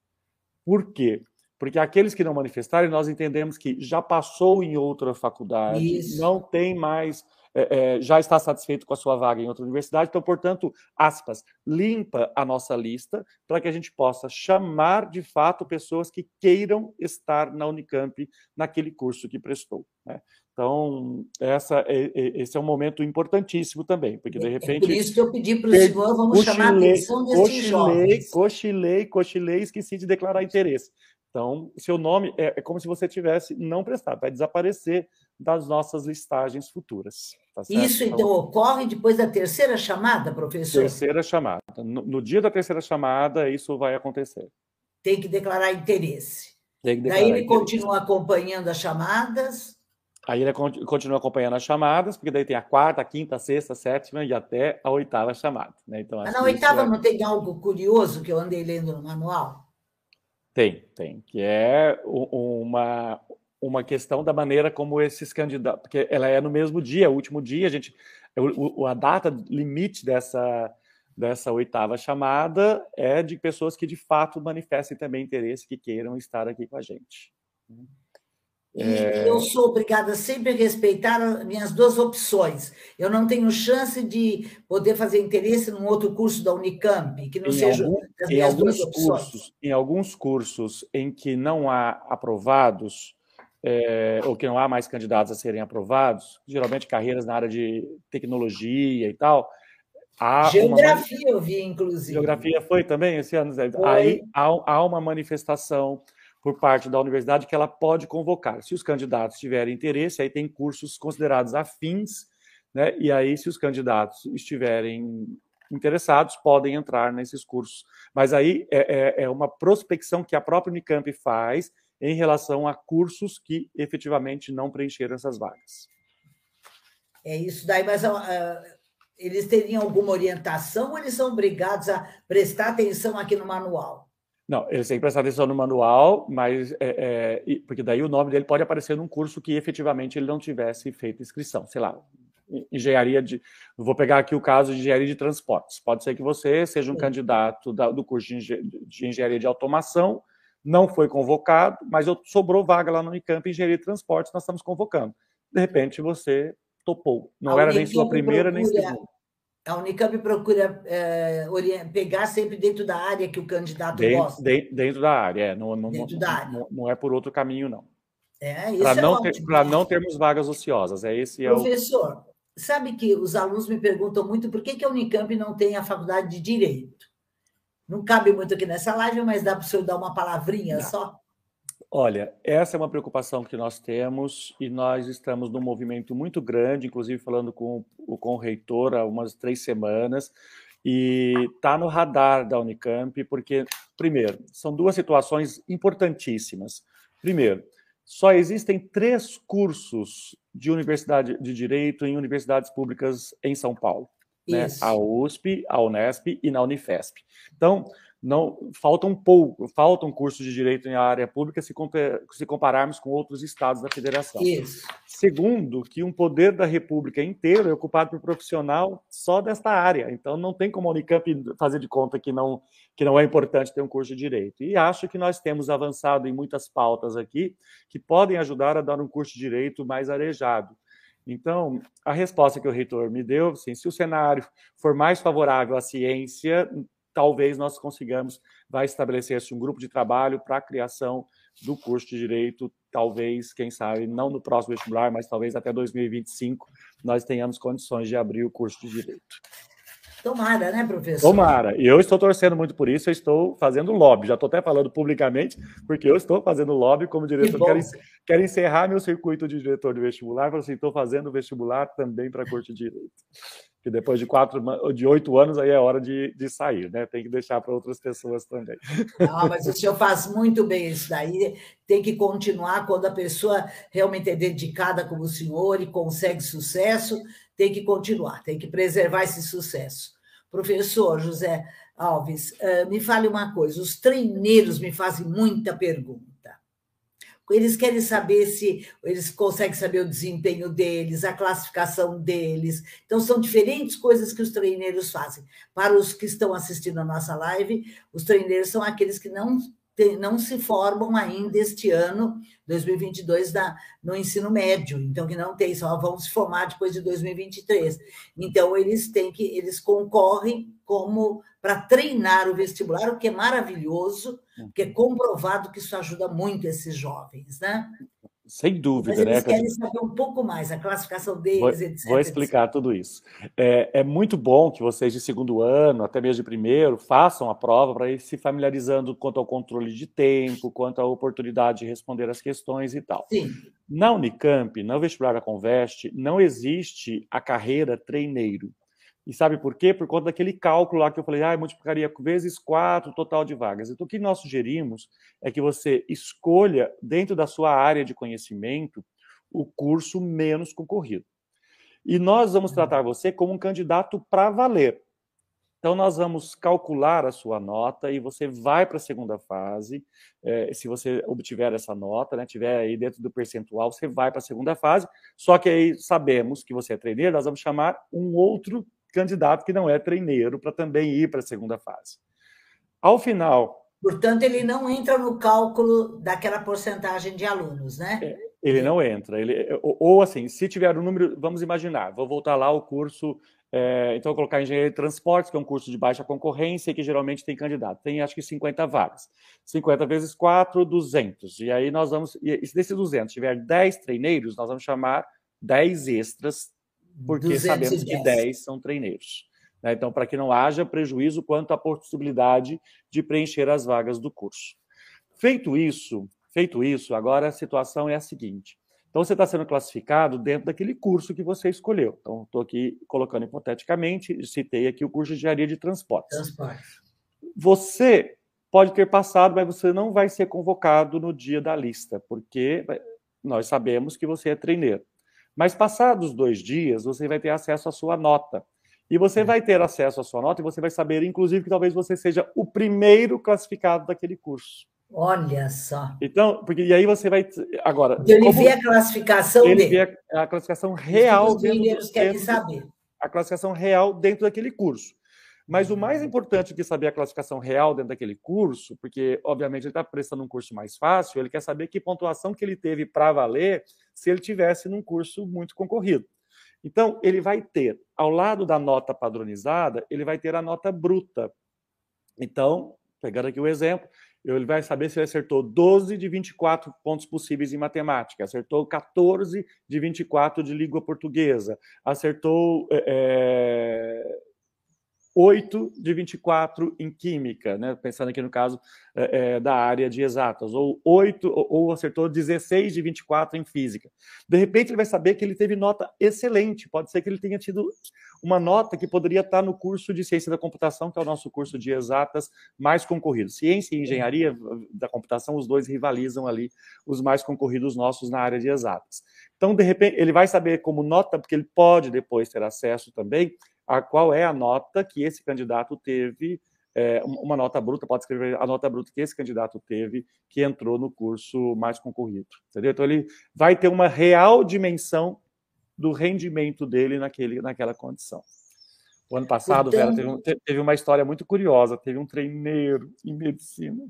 por quê? Porque aqueles que não manifestarem, nós entendemos que já passou em outra faculdade, Isso. não tem mais, é, é, já está satisfeito com a sua vaga em outra universidade, então, portanto, aspas, limpa a nossa lista para que a gente possa chamar de fato pessoas que queiram estar na Unicamp naquele curso que prestou. Né? Então, essa é, é, esse é um momento importantíssimo também, porque de repente. É por isso que eu pedi para o senhor, vamos chamar a atenção desses jovens. Cochilei, cochilei, esqueci de declarar interesse. Então, seu nome é, é como se você tivesse não prestado, vai desaparecer das nossas listagens futuras. Tá Isso, então, então, ocorre depois da terceira chamada, professor? Terceira chamada. No, no, dia da terceira chamada, isso vai acontecer. Tem que declarar interesse. Tem que declarar Daí ele interesse. continua acompanhando as chamadas. Aí ele continua acompanhando as chamadas, porque daí tem a quarta, a quinta, a sexta, a sétima e até a oitava chamada. Né? Então, Mas na oitava é... não tem algo curioso que eu andei lendo no manual? Tem, tem, que é uma, uma questão da maneira como esses candidatos, porque ela é no mesmo dia, o último dia, a gente, a data limite dessa, dessa oitava chamada é de pessoas que de fato manifestem também interesse, que queiram estar aqui com a gente. E é... eu sou obrigada sempre a respeitar as minhas duas opções. Eu não tenho chance de poder fazer interesse num outro curso da Unicamp, que não em seja algum, duas opções. Cursos, em alguns cursos em que não há aprovados, é, ou que não há mais candidatos a serem aprovados, geralmente carreiras na área de tecnologia e tal. Geografia uma... eu vi, inclusive. Geografia foi também esse ano? Foi. Aí há, há uma manifestação por parte da universidade que ela pode convocar. Se os candidatos tiverem interesse, aí tem cursos considerados afins, né? E aí, se os candidatos estiverem interessados, podem entrar nesses cursos. Mas aí é, é, é uma prospecção que a própria Unicamp faz em relação a cursos que efetivamente não preencheram essas vagas. É isso daí, mas uh, eles teriam alguma orientação ou eles são obrigados a prestar atenção aqui no manual? Não, eles têm que prestar atenção no manual, mas é, é, porque daí o nome dele pode aparecer num curso que efetivamente ele não tivesse feito inscrição, sei lá, engenharia de. Vou pegar aqui o caso de engenharia de transportes. Pode ser que você seja um Sim. candidato da, do curso de, de, engenharia de automação, não foi convocado, mas eu, sobrou vaga lá no Unicamp engenharia de transportes, nós estamos convocando. De repente você topou. Não A era nem sua primeira procura, nem segunda a Unicamp procura é, pegar sempre dentro da área que o candidato dentro, gosta. Dentro da área, é. Não, não, dentro não, da área. Não, não, é por outro caminho, não. É, isso Para é não, ter, não termos vagas ociosas. É esse Professor, é o... sabe que os alunos me perguntam muito por que, que a Unicamp não tem a faculdade de Direito? Não cabe muito aqui nessa live, mas dá para o senhor dar uma palavrinha não. só? Olha, essa é uma preocupação que nós temos e nós estamos num movimento muito grande, inclusive falando com, com o reitor há umas três semanas, e está no radar da Unicamp, porque, primeiro, são duas situações importantíssimas. Primeiro, só existem três cursos de universidade de direito em universidades públicas em São Paulo. Né? A USP, a Unesp e na Unifesp. Então, não faltam um pouco, faltam cursos de direito em área pública se, se compararmos com outros estados da federação. Isso. Segundo, que um poder da República inteiro é ocupado por profissional só desta área. Então não tem como a Unicamp fazer de conta que não que não é importante ter um curso de direito. E acho que nós temos avançado em muitas pautas aqui que podem ajudar a dar um curso de direito mais arejado. Então, a resposta que o reitor me deu, assim, se o cenário for mais favorável à ciência, talvez nós consigamos, vai estabelecer-se um grupo de trabalho para a criação do curso de Direito, talvez, quem sabe, não no próximo vestibular, mas talvez até 2025 nós tenhamos condições de abrir o curso de Direito. Tomara, né, professor? Tomara. E eu estou torcendo muito por isso, eu estou fazendo lobby. Já estou até falando publicamente, porque eu estou fazendo lobby como diretor. Quero, quero, encerrar meu circuito de diretor de vestibular, assim, estou fazendo vestibular também para curso de Direito que depois de quatro, de oito anos aí é hora de, de sair, né? Tem que deixar para outras pessoas também. Não, mas o senhor faz muito bem isso daí. Tem que continuar quando a pessoa realmente é dedicada como o senhor e consegue sucesso, tem que continuar, tem que preservar esse sucesso. Professor José Alves, eh, me fale uma coisa: os treineiros me fazem muita pergunta. Eles querem saber se eles conseguem saber o desempenho deles, a classificação deles. Então, são diferentes coisas que os treineiros fazem. Para os que estão assistindo a nossa live, os treineiros são aqueles que não não se formam ainda este ano, 2022, da, no ensino médio, então que não tem, só vão se formar depois de 2023. Então, eles têm que, eles concorrem como para treinar o vestibular, o que é maravilhoso, porque é comprovado que isso ajuda muito esses jovens, né? Sem dúvida, Mas eles né? querem saber um pouco mais, a classificação deles, vou, etc. Vou explicar etc. tudo isso. É, é, muito bom que vocês de segundo ano, até mesmo de primeiro, façam a prova para ir se familiarizando quanto ao controle de tempo, quanto à oportunidade de responder as questões e tal. Sim. Na Unicamp, no vestibular da Conveste, não existe a carreira treineiro. E sabe por quê? Por conta daquele cálculo lá que eu falei, ah, multiplicaria vezes quatro total de vagas. Então, o que nós sugerimos é que você escolha, dentro da sua área de conhecimento, o curso menos concorrido. E nós vamos uhum. tratar você como um candidato para valer. Então, nós vamos calcular a sua nota e você vai para a segunda fase. É, se você obtiver essa nota, né, tiver aí dentro do percentual, você vai para a segunda fase. Só que aí sabemos que você é treineiro, nós vamos chamar um outro candidato que não é treineiro para também ir para a segunda fase. Ao final. Portanto, ele não entra no cálculo daquela porcentagem de alunos, né? É, ele não entra. Ele, ou, ou, assim, se tiver um número, vamos imaginar, vou voltar lá o curso. É, então, vou colocar engenharia de transportes, que é um curso de baixa concorrência e que geralmente tem candidato. Tem acho que 50 vagas. 50 vezes 4, 200. E aí nós vamos. E se desses 200 tiver 10 treineiros, nós vamos chamar 10 extras porque 210. sabemos que 10 são treineiros. Né? Então, para que não haja prejuízo quanto à possibilidade de preencher as vagas do curso. Feito isso, feito isso, agora a situação é a seguinte. Então, você está sendo classificado dentro daquele curso que você escolheu. Então, estou aqui colocando hipoteticamente, citei aqui o curso de engenharia de transportes. Transporte. Você pode ter passado, mas você não vai ser convocado no dia da lista, porque nós sabemos que você é treineiro. Mas passados dois dias, você vai ter acesso à sua nota. E você vai ter acesso à sua nota e você vai saber, inclusive, que talvez você seja o primeiro classificado daquele curso. Olha só. Então, porque e aí você vai agora. Ele vê a classificação ele dele. vê a, a classificação real Os dentro, querem saber. A classificação real dentro daquele curso. Mas o mais importante que saber a classificação real dentro daquele curso, porque, obviamente, ele está prestando um curso mais fácil, ele quer saber que pontuação que ele teve para valer se ele tivesse num curso muito concorrido. Então, ele vai ter, ao lado da nota padronizada, ele vai ter a nota bruta. Então, pegando aqui o exemplo, ele vai saber se ele acertou 12 de 24 pontos possíveis em matemática, acertou 14 de 24 de língua portuguesa, acertou é, 8 de 24 em química, né? pensando aqui no caso é, é da área de exatas, ou 8, ou, ou acertou 16 de 24 em física. De repente ele vai saber que ele teve nota excelente, pode ser que ele tenha tido uma nota que poderia estar no curso de ciência da computação, que é o nosso curso de exatas mais concorrido. Ciência e engenharia da computação, os dois rivalizam ali os mais concorridos nossos na área de exatas. Então, de repente, ele vai saber como nota, porque ele pode depois ter acesso também a qual é a nota que esse candidato teve, é, uma nota bruta, pode escrever a nota bruta que esse candidato teve, que entrou no curso mais concorrido. Entendeu? Então, ele vai ter uma real dimensão do rendimento dele naquele, naquela condição. O ano passado, Vera, teve, um, teve uma história muito curiosa. Teve um treineiro em medicina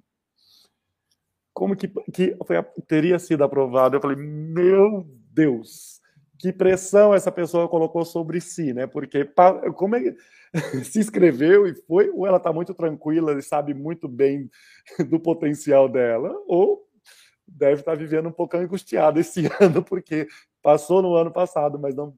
como que, que foi, teria sido aprovado. Eu falei, meu Deus, que pressão essa pessoa colocou sobre si, né? Porque como é, se inscreveu e foi, ou ela está muito tranquila e sabe muito bem do potencial dela, ou deve estar tá vivendo um pouco angustiada esse ano, porque passou no ano passado, mas não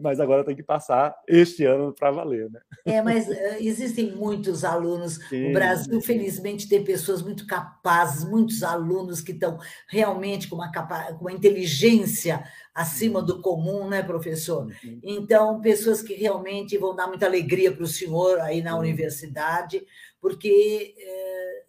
mas agora tem que passar este ano para valer, né? É, mas eh, existem muitos alunos. Sim. O Brasil, felizmente, tem pessoas muito capazes, muitos alunos que estão realmente com uma, capa com uma inteligência acima do comum, né, professor? Então, pessoas que realmente vão dar muita alegria para o senhor aí na universidade, porque é,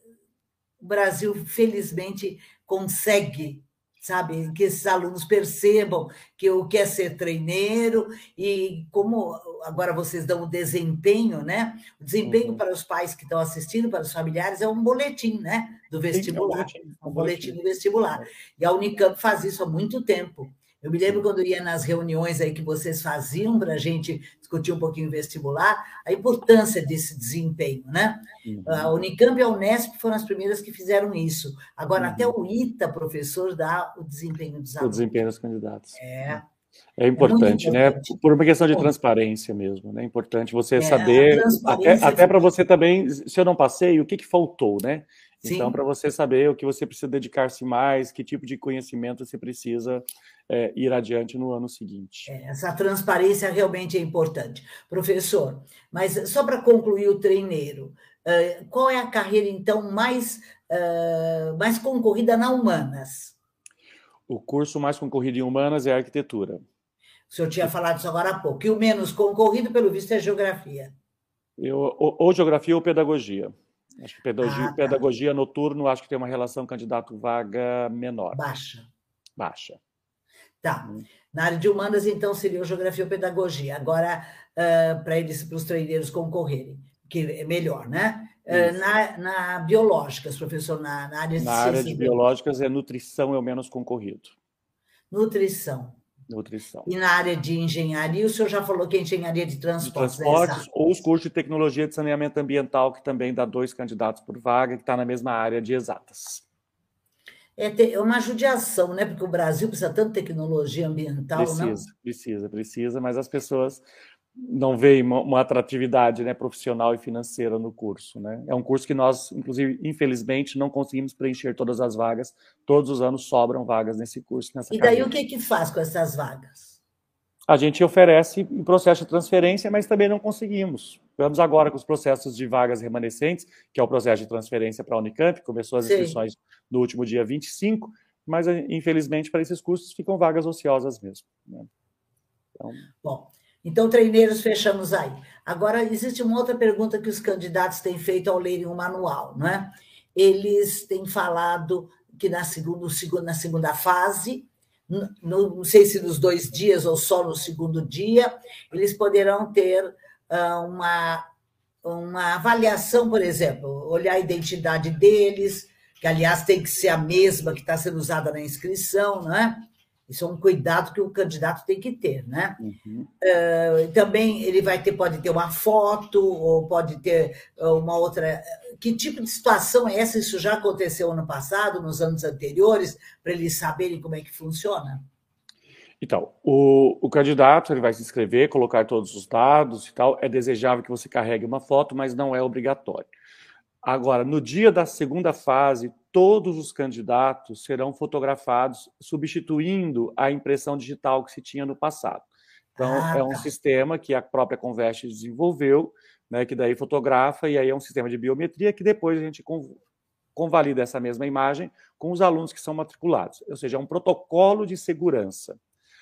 o Brasil, felizmente, consegue sabe? Que esses alunos percebam que o que é ser treineiro e como agora vocês dão o desempenho, né? O desempenho uhum. para os pais que estão assistindo, para os familiares, é um boletim, né? Do vestibular, Sim, é um boletim, um boletim do vestibular. E a Unicamp faz isso há muito tempo. Eu me lembro quando eu ia nas reuniões aí que vocês faziam para a gente discutir um pouquinho o vestibular, a importância desse desempenho, né? Uhum. A Unicamp e a Unesp foram as primeiras que fizeram isso. Agora, uhum. até o ITA, professor, dá o desempenho dos alunos. O desempenho dos candidatos. É, É importante, é importante, né? Por uma questão de transparência mesmo, né? É importante você é, saber, até, até para você também, se eu não passei, o que, que faltou, né? Sim. Então, para você saber o que você precisa dedicar-se mais, que tipo de conhecimento você precisa é, ir adiante no ano seguinte. É, essa transparência realmente é importante. Professor, mas só para concluir o treineiro, uh, qual é a carreira, então, mais, uh, mais concorrida na Humanas? O curso mais concorrido em Humanas é a arquitetura. O senhor tinha falado isso agora há pouco. E o menos concorrido, pelo visto, é geografia. Eu, ou, ou geografia ou pedagogia. Acho que pedagogia, ah, tá. pedagogia noturno, acho que tem uma relação candidato-vaga menor. Baixa. Baixa. Tá. Hum. Na área de humanas, então, seria geografia ou pedagogia. Agora, uh, para eles, para os treineiros concorrerem, que é melhor, né? Uh, na, na biológicas, professor, na, na área de Na área de biológicas, é nutrição é o menos concorrido. Nutrição. Nutrição. E na área de engenharia, o senhor já falou que é engenharia de transportes. De transportes né? ou os cursos de tecnologia de saneamento ambiental, que também dá dois candidatos por vaga, que está na mesma área de exatas. É, é uma judiação, né? Porque o Brasil precisa tanto de tecnologia ambiental, precisa, não? Precisa, precisa, mas as pessoas não veem uma, uma, atratividade né, profissional e financeira no curso. Né? É um curso que nós, inclusive, infelizmente, não conseguimos preencher todas as vagas. Todos os anos sobram vagas nesse curso. Nessa e daí carreira. o que, que faz com essas vagas? A gente oferece em processo de transferência, mas também não conseguimos. Vamos agora com os processos de vagas remanescentes, que é o processo de transferência para a Unicamp, começou as inscrições Sim. no último dia 25, mas infelizmente para esses cursos ficam vagas ociosas mesmo. Né? Então... Bom, então, treineiros, fechamos aí. Agora, existe uma outra pergunta que os candidatos têm feito ao lerem o manual, não é? Eles têm falado que na segunda, na segunda fase, não sei se nos dois dias ou só no segundo dia, eles poderão ter uh, uma, uma avaliação, por exemplo, olhar a identidade deles, que aliás tem que ser a mesma que está sendo usada na inscrição, não é? Isso é um cuidado que o candidato tem que ter, né? Uhum. Uh, também ele vai ter, pode ter uma foto, ou pode ter uma outra. Que tipo de situação é essa? Isso já aconteceu ano passado, nos anos anteriores, para eles saberem como é que funciona? Então, o, o, candidato ele vai se inscrever, colocar todos os dados e tal. É desejável que você carregue uma foto, mas não é obrigatório. Agora, no dia da segunda fase, todos os candidatos serão fotografados, substituindo a impressão digital que se tinha no passado. Então, ah, é um tá. sistema que a própria Convest desenvolveu, né, que daí fotografa, e aí é um sistema de biometria que depois a gente convalida essa mesma imagem com os alunos que são matriculados. Ou seja, é um protocolo de segurança.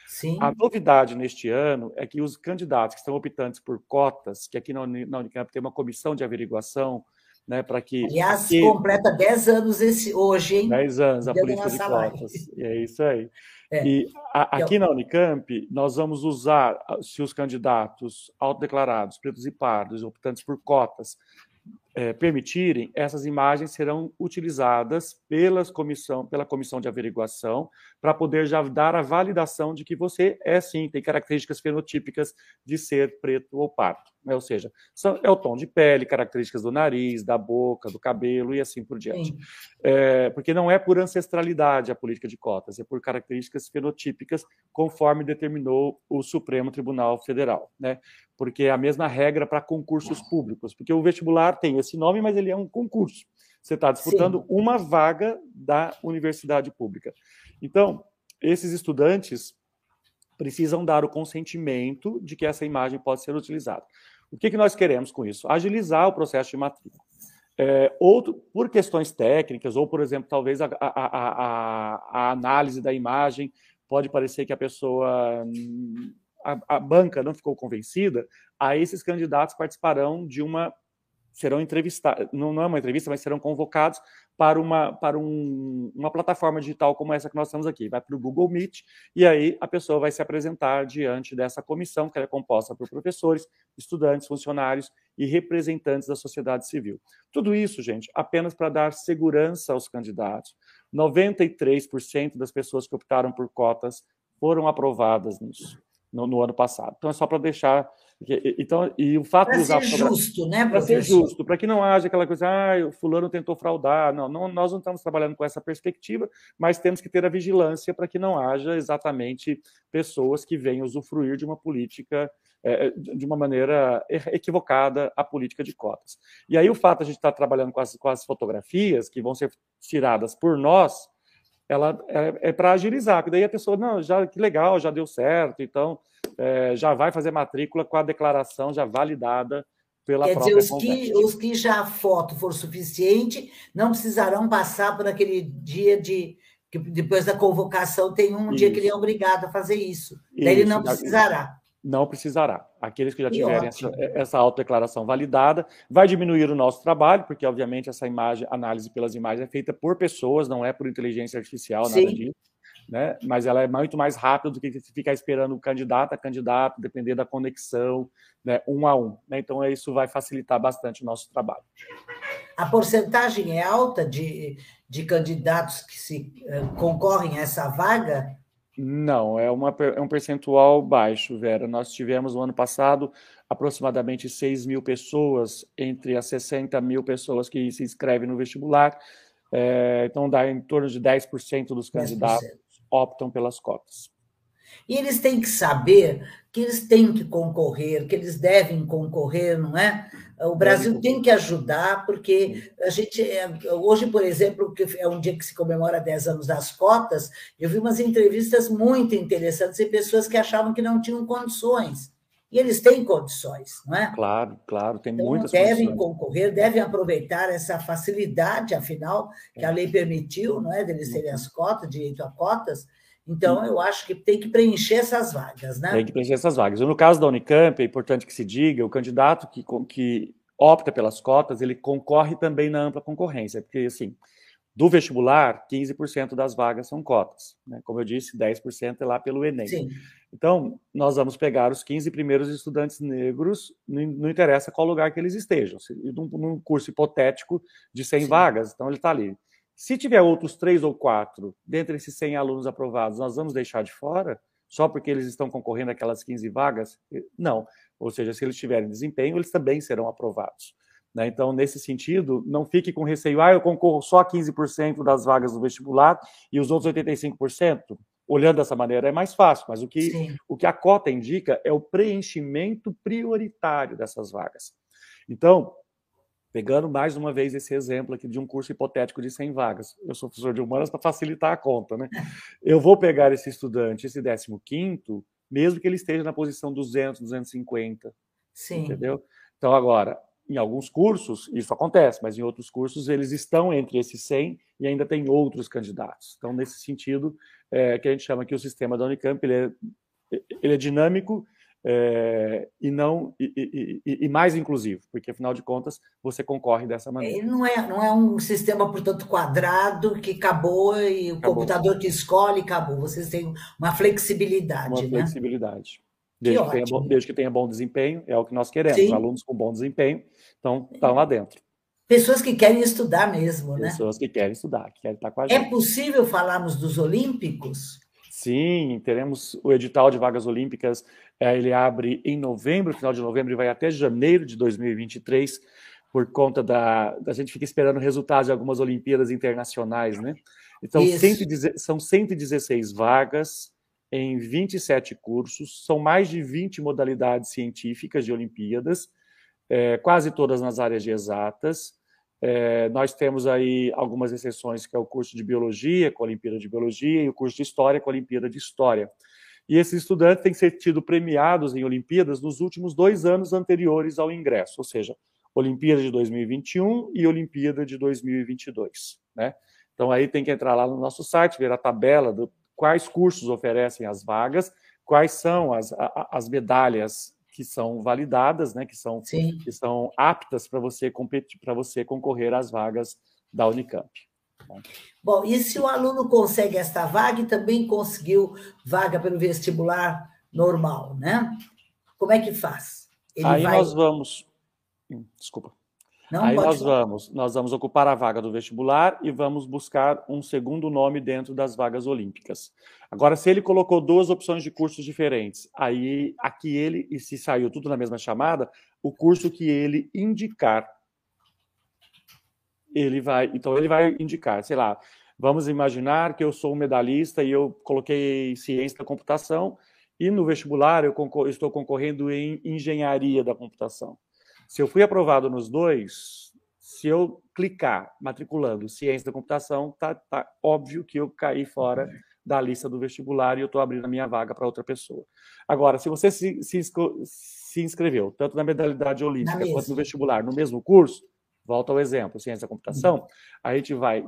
Sim. A novidade neste ano é que os candidatos que estão optantes por cotas, que aqui na Unicamp tem uma comissão de averiguação né, para que. Aliás, aqui... completa 10 anos esse, hoje, hein? 10 anos a política de cotas. E é isso aí. É. E a, aqui na Unicamp, nós vamos usar, se os candidatos autodeclarados, pretos e pardos, optantes por cotas, é, permitirem, essas imagens serão utilizadas pelas comissão, pela comissão de averiguação para poder já dar a validação de que você é sim, tem características fenotípicas de ser preto ou pardo. Né? Ou seja, são, é o tom de pele, características do nariz, da boca, do cabelo e assim por diante. É, porque não é por ancestralidade a política de cotas, é por características fenotípicas, conforme determinou o Supremo Tribunal Federal. Né? Porque é a mesma regra para concursos públicos, porque o vestibular tem esse nome, mas ele é um concurso. Você está disputando Sim. uma vaga da universidade pública. Então, esses estudantes precisam dar o consentimento de que essa imagem pode ser utilizada. O que, que nós queremos com isso? Agilizar o processo de matrícula. É, outro, por questões técnicas, ou, por exemplo, talvez a, a, a, a análise da imagem pode parecer que a pessoa, a, a banca não ficou convencida, a esses candidatos participarão de uma serão entrevistados, não, não é uma entrevista, mas serão convocados para uma, para um, uma plataforma digital como essa que nós estamos aqui. Vai para o Google Meet e aí a pessoa vai se apresentar diante dessa comissão, que é composta por professores, estudantes, funcionários e representantes da sociedade civil. Tudo isso, gente, apenas para dar segurança aos candidatos. 93% das pessoas que optaram por cotas foram aprovadas nisso, no, no ano passado. Então é só para deixar Então, e o fato de usar. Para ser justo, né, Para ser justo, para que não haja aquela coisa, ah, o fulano tentou fraudar. Não, não, nós não estamos trabalhando com essa perspectiva, mas temos que ter a vigilância para que não haja exatamente pessoas que venham usufruir de uma política é, de uma maneira equivocada a política de cotas. E aí o fato de a gente estar trabalhando com as, com as fotografias que vão ser tiradas por nós, ela é, é para agilizar, porque daí a pessoa, não, já que legal, já deu certo, então é, já vai fazer matrícula com a declaração já validada pela Quer própria dizer, os que, os que já a foto for suficiente não precisarão passar por aquele dia de que depois da convocação tem um isso. dia que ele é obrigado a fazer isso. isso. Daí ele não precisará não precisará. Aqueles que já tiverem essa, essa autodeclaração validada, vai diminuir o nosso trabalho, porque, obviamente, essa imagem, análise pelas imagens é feita por pessoas, não é por inteligência artificial, Sim. nada disso. Né? Mas ela é muito mais rápida do que ficar esperando o candidato a candidato, depender da conexão, né? um a um. Né? Então, isso vai facilitar bastante o nosso trabalho. A porcentagem é alta de, de candidatos que se uh, concorrem a essa vaga? Não, é, uma, é um percentual baixo, Vera. Nós tivemos no ano passado aproximadamente 6 mil pessoas, entre as 60 mil pessoas que se inscrevem no vestibular. É, então, dá em torno de 10% dos candidatos 10%. optam pelas cotas. E eles têm que saber que eles têm que concorrer, que eles devem concorrer, não é? O Brasil tem que ajudar, porque a gente. É, hoje, por exemplo, que é um dia que se comemora 10 anos das cotas, eu vi umas entrevistas muito interessantes de pessoas que achavam que não tinham condições. E eles têm condições, não é? Claro, claro, tem então, muitas devem condições. concorrer, devem aproveitar essa facilidade, afinal, que a lei permitiu, não é? Deles terem as cotas, direito a cotas, então, eu acho que tem que preencher essas vagas, né? Tem que preencher essas vagas. No caso da Unicamp, é importante que se diga, o candidato que, que opta pelas cotas, ele concorre também na ampla concorrência, porque, assim, do vestibular, 15% das vagas são cotas. Né? Como eu disse, 10% é lá pelo Enem. Sim. Então, nós vamos pegar os 15 primeiros estudantes negros, não, interessa qual lugar que eles estejam. Num, num curso hipotético de 100 Sim. vagas, então ele está ali. Se tiver outros três ou quatro dentre esses 100 alunos aprovados, nós vamos deixar de fora só porque eles estão concorrendo aquelas 15 vagas? Não. Ou seja, se eles tiverem desempenho, eles também serão aprovados. Né? Então, nesse sentido, não fique com receio, ah, eu concorro só a 15% das vagas do vestibular e os outros 85%. Olhando dessa maneira é mais fácil, mas o que, o que a cota indica é o preenchimento prioritário dessas vagas. Então, Pegando mais uma vez esse exemplo aqui de um curso hipotético de 100 vagas. Eu sou professor de humanas para facilitar a conta, né? Eu vou pegar esse estudante, esse 15 mesmo que ele esteja na posição 200, 250. Sim. Entendeu? Então, agora, em alguns cursos isso acontece, mas em outros cursos eles estão entre esses 100 e ainda tem outros candidatos. Então, nesse sentido, é, que a gente chama que o sistema da Unicamp ele é, ele é dinâmico é, e não e, e, e, mais inclusivo, porque afinal de contas você concorre dessa maneira. Não é, não é um sistema, portanto, quadrado que acabou e o acabou. computador que escolhe acabou. Vocês têm uma flexibilidade. Uma né? flexibilidade. Desde que, que tenha, desde que tenha bom desempenho, é o que nós queremos. Sim. Alunos com bom desempenho então estão lá dentro. Pessoas que querem estudar mesmo, Pessoas né? Pessoas que querem estudar, que querem estar com a é gente. É possível falarmos dos Olímpicos? Sim, teremos o edital de vagas olímpicas, é, ele abre em novembro, final de novembro, e vai até janeiro de 2023, por conta da. A gente fica esperando resultados de algumas Olimpíadas internacionais, né? Então, 110, são 116 vagas em 27 cursos, são mais de 20 modalidades científicas de Olimpíadas, é, quase todas nas áreas de exatas. É, nós temos aí algumas exceções, que é o curso de Biologia, com a Olimpíada de Biologia, e o curso de História, com a Olimpíada de História. E esses estudantes têm sido premiados em Olimpíadas nos últimos dois anos anteriores ao ingresso, ou seja, Olimpíada de 2021 e Olimpíada de 2022. Né? Então aí tem que entrar lá no nosso site, ver a tabela de quais cursos oferecem as vagas, quais são as, as medalhas que são validadas, né, que são que são aptas para você competir, para você concorrer às vagas da Unicamp. Bom, e se o aluno consegue esta vaga e também conseguiu vaga pelo vestibular normal, né? Como é que faz? Ele Aí vai... nós vamos, hum, desculpa. Não Aí nós vamos, nós vamos ocupar a vaga do vestibular e vamos buscar um segundo nome dentro das vagas olímpicas. Agora, se ele colocou duas opções de cursos diferentes, aí aqui ele, e se saiu tudo na mesma chamada, o curso que ele indicar, ele vai, então ele vai indicar, sei lá, vamos imaginar que eu sou um medalhista e eu coloquei ciência da computação e no vestibular eu estou concorrendo em engenharia da computação. Se eu fui aprovado nos dois, se eu clicar matriculando ciência da computação, tá, tá óbvio que eu caí fora da lista do vestibular e eu estou abrindo a minha vaga para outra pessoa. Agora, se você se, se, se inscreveu, tanto na modalidade olímpica quanto no vestibular, no mesmo curso, volta ao exemplo, ciência da computação, a gente vai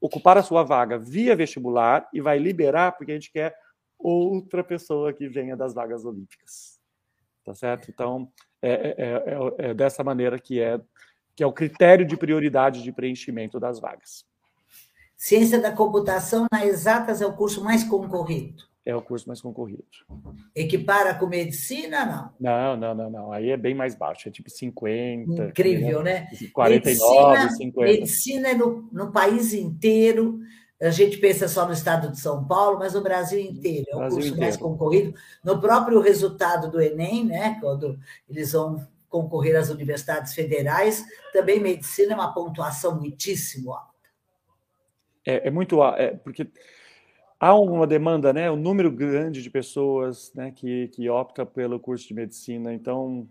ocupar a sua vaga via vestibular e vai liberar, porque a gente quer outra pessoa que venha das vagas olímpicas. Tá certo? Então, é, é, é, é, dessa maneira que é, que é o critério de prioridade de preenchimento das vagas. Ciência da computação na Exatas é o curso mais concorrido. É o curso mais concorrido. Equipara com medicina, não? Não, não, não, não. Aí é bem mais baixo, é tipo 50. Incrível, né? 49, medicina, 50. Medicina é no, no país inteiro a gente pensa só no estado de São Paulo, mas o Brasil inteiro. É o Brasil curso inteiro. mais concorrido. No próprio resultado do Enem, né, quando eles vão concorrer às universidades federais, também medicina é uma pontuação muitíssimo alta. É, é muito é, porque há uma demanda, né, um número grande de pessoas, né, que que opta pelo curso de medicina. Então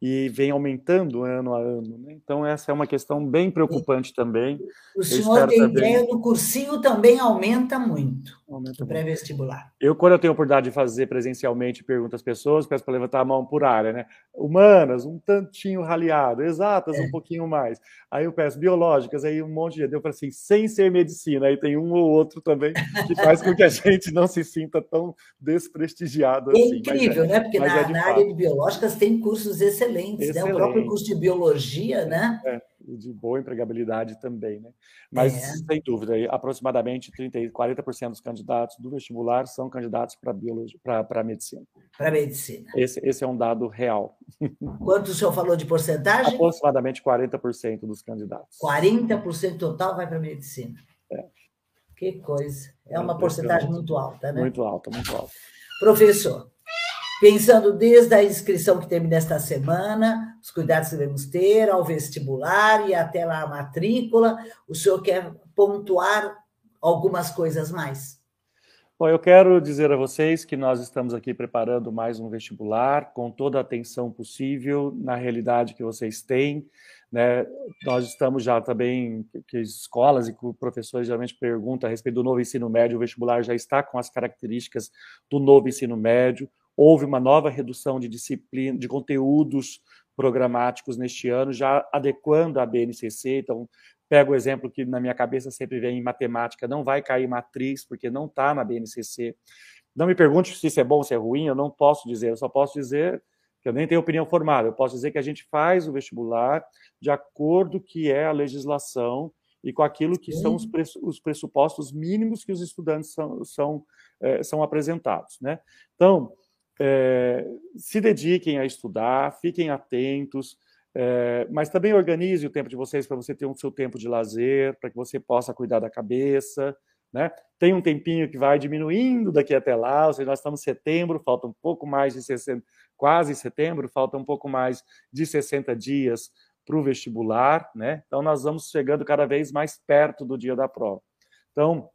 e vem aumentando ano a ano. Né? Então, essa é uma questão bem preocupante também. O senhor tem também... ideia do cursinho também aumenta muito, aumenta pré-vestibular. Eu, quando eu tenho a oportunidade de fazer presencialmente, pergunto às pessoas, peço para levantar a mão por área, né? Humanas, um tantinho raliado, exatas, é. um pouquinho mais. Aí eu peço biológicas, aí um monte de... Eu falo assim, sem ser medicina, aí tem um ou outro também que faz com que a gente não se sinta tão desprestigiado é assim. Incrível, é, né? Porque na, é na área de biológicas tem cursos excelentes excelentes, Excelente. né? O próprio curso de biologia, né? É, de boa empregabilidade também, né? Mas, é. sem dúvida, aproximadamente 30, 40% dos candidatos do vestibular são candidatos para biologia, para medicina. Para medicina. Esse, esse é um dado real. Quanto o senhor falou de porcentagem? Aproximadamente 40% dos candidatos. 40% total vai para medicina. É. Que coisa. É, é uma porcentagem muito alta, né? Muito alta, muito alta. Professor, pensando desde a inscrição que termina esta semana, os cuidados que devemos ter, ao vestibular e até lá a matrícula, o senhor quer pontuar algumas coisas mais? Bom, eu quero dizer a vocês que nós estamos aqui preparando mais um vestibular com toda a atenção possível na realidade que vocês têm. Né? Nós estamos já também, que escolas e professores geralmente perguntam a respeito do novo ensino médio, o vestibular já está com as características do novo ensino médio, houve uma nova redução de disciplina, de conteúdos programáticos neste ano, já adequando a BNCC. Então, pego o exemplo que na minha cabeça sempre vem em matemática, não vai cair matriz, porque não está na BNCC. Não me pergunte se isso é bom, se é ruim, eu não posso dizer, eu só posso dizer que eu nem tenho opinião formada, eu posso dizer que a gente faz o vestibular de acordo que é a legislação e com aquilo que são os pressupostos mínimos que os estudantes são, são, é, são apresentados. Né? Então, é, se dediquem a estudar, fiquem atentos, é, mas também organize o tempo de vocês para você ter o um seu tempo de lazer, para que você possa cuidar da cabeça. Né? Tem um tempinho que vai diminuindo daqui até lá, ou seja, nós estamos em setembro, falta um pouco mais de 60, quase setembro, falta um pouco mais de 60 dias para o vestibular, né? Então nós vamos chegando cada vez mais perto do dia da prova. Então,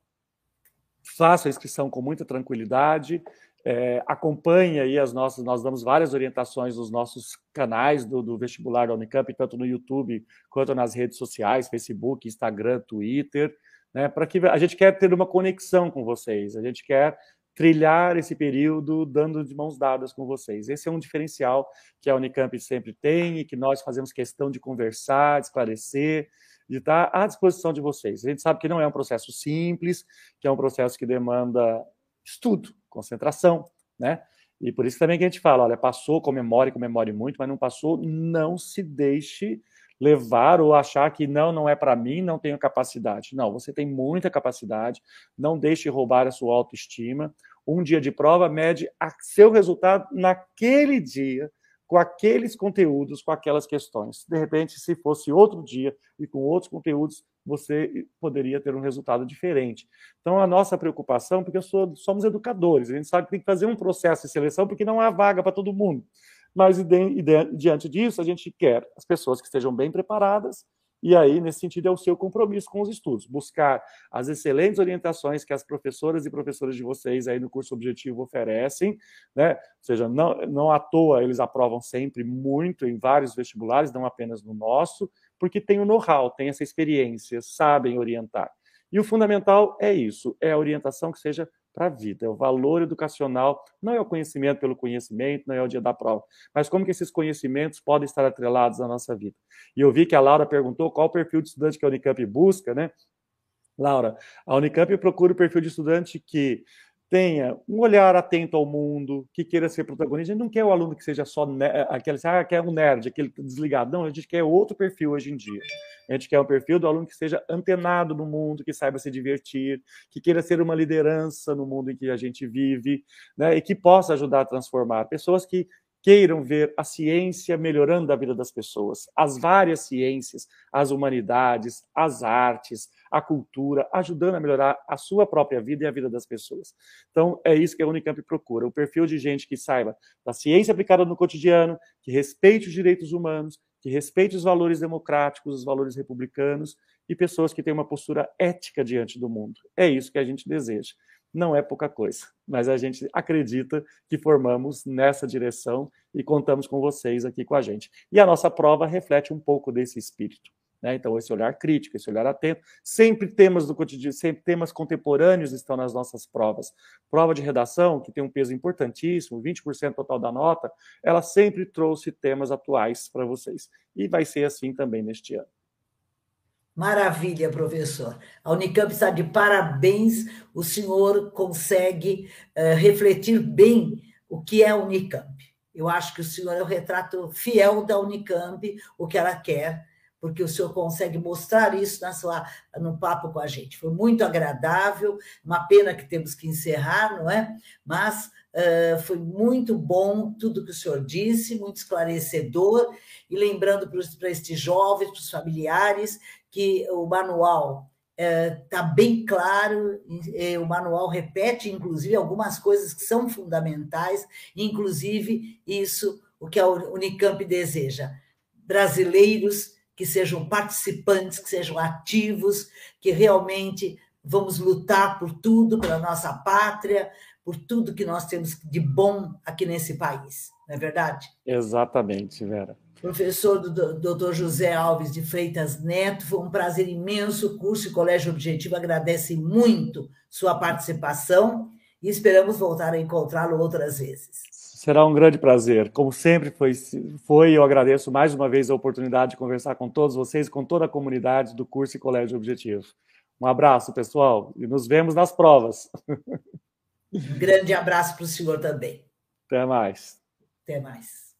faça a inscrição com muita tranquilidade, é, acompanhe aí as nossas, nós damos várias orientações nos nossos canais do, do, vestibular da Unicamp, tanto no YouTube quanto nas redes sociais, Facebook, Instagram, Twitter, né, para que a gente quer ter uma conexão com vocês, a gente quer trilhar esse período dando de mãos dadas com vocês. Esse é um diferencial que a Unicamp sempre tem e que nós fazemos questão de conversar, de esclarecer, de estar à disposição de vocês. A gente sabe que não é um processo simples, que é um processo que demanda estudo, concentração, né? E por isso também que a gente fala, olha, passou, comemore, comemore muito, mas não passou, não se deixe levar ou achar que não, não é para mim, não tenho capacidade. Não, você tem muita capacidade, não deixe roubar a sua autoestima. Um dia de prova mede seu resultado naquele dia, com aqueles conteúdos, com aquelas questões. De repente, se fosse outro dia e com outros conteúdos, você poderia ter um resultado diferente. Então, a nossa preocupação, porque sou, somos educadores, a gente sabe que tem que fazer um processo de seleção, porque não há vaga para todo mundo. Mas, diante disso, a gente quer as pessoas que estejam bem preparadas, e aí, nesse sentido, é o seu compromisso com os estudos, buscar as excelentes orientações que as professoras e professores de vocês aí no curso objetivo oferecem, né? Ou seja, não, não à toa eles aprovam sempre muito em vários vestibulares, não apenas no nosso, porque tem o know-how, tem essa experiência, sabem orientar. E o fundamental é isso, é a orientação que seja para a vida. É o valor educacional, não é o conhecimento pelo conhecimento, não é o dia da prova, mas como que esses conhecimentos podem estar atrelados à nossa vida. E eu vi que a Laura perguntou qual o perfil de estudante que a Unicamp busca, né? Laura, a Unicamp procura o perfil de estudante que tenha um olhar atento ao mundo, que queira ser protagonista. A gente não quer o aluno que seja só aquele, ah, quer um nerd, aquele desligado. Não, a gente quer outro perfil hoje em dia. A gente quer um perfil do aluno que seja antenado no mundo, que saiba se divertir, que queira ser uma liderança no mundo em que a gente vive, né? E que possa ajudar a transformar. Pessoas que queiram ver a ciência melhorando a vida das pessoas, as várias ciências, as humanidades, as artes, a cultura, ajudando a melhorar a sua própria vida e a vida das pessoas. Então, é isso que a Unicamp procura, o perfil de gente que saiba da ciência aplicada no cotidiano, que respeite os direitos humanos, que respeite os valores democráticos, os valores republicanos e pessoas que têm uma postura ética diante do mundo. É isso que a gente deseja não é pouca coisa, mas a gente acredita que formamos nessa direção e contamos com vocês aqui com a gente. E a nossa prova reflete um pouco desse espírito. Né? Então, esse olhar crítico, esse olhar atento, sempre temas do cotidiano, sempre temas contemporâneos estão nas nossas provas. Prova de redação, que tem um peso importantíssimo, 20% total da nota, ela sempre trouxe temas atuais para vocês. E vai ser assim também neste ano. Maravilha, professor. A Unicamp está de parabéns. O senhor consegue uh, refletir bem o que é a Unicamp. Eu acho que o senhor é o retrato fiel da Unicamp, o que ela quer, porque o senhor consegue mostrar isso na sua, no papo com a gente. Foi muito agradável, uma pena que temos que encerrar, não é? Mas uh, foi muito bom tudo que o senhor disse, muito esclarecedor, e lembrando para estes jovens, para os familiares, que o manual está é, bem claro, o manual repete, inclusive, algumas coisas que são fundamentais, inclusive isso, o que a Unicamp deseja. Brasileiros que sejam participantes, que sejam ativos, que realmente vamos lutar por tudo, pela nossa pátria, por tudo que nós temos de bom aqui nesse país, não é verdade? Exatamente, Vera professor do Dr. José Alves de Freitas Neto. Foi um prazer imenso. O curso e Colégio Objetivo agradece muito sua participação e esperamos voltar a encontrá-lo outras vezes. Será um grande prazer. Como sempre foi, foi, eu agradeço mais uma vez a oportunidade de conversar com todos vocês, com toda a comunidade do curso e Colégio Objetivo. Um abraço, pessoal, e nos vemos nas provas. Um grande abraço para o senhor também. Até mais. Até mais.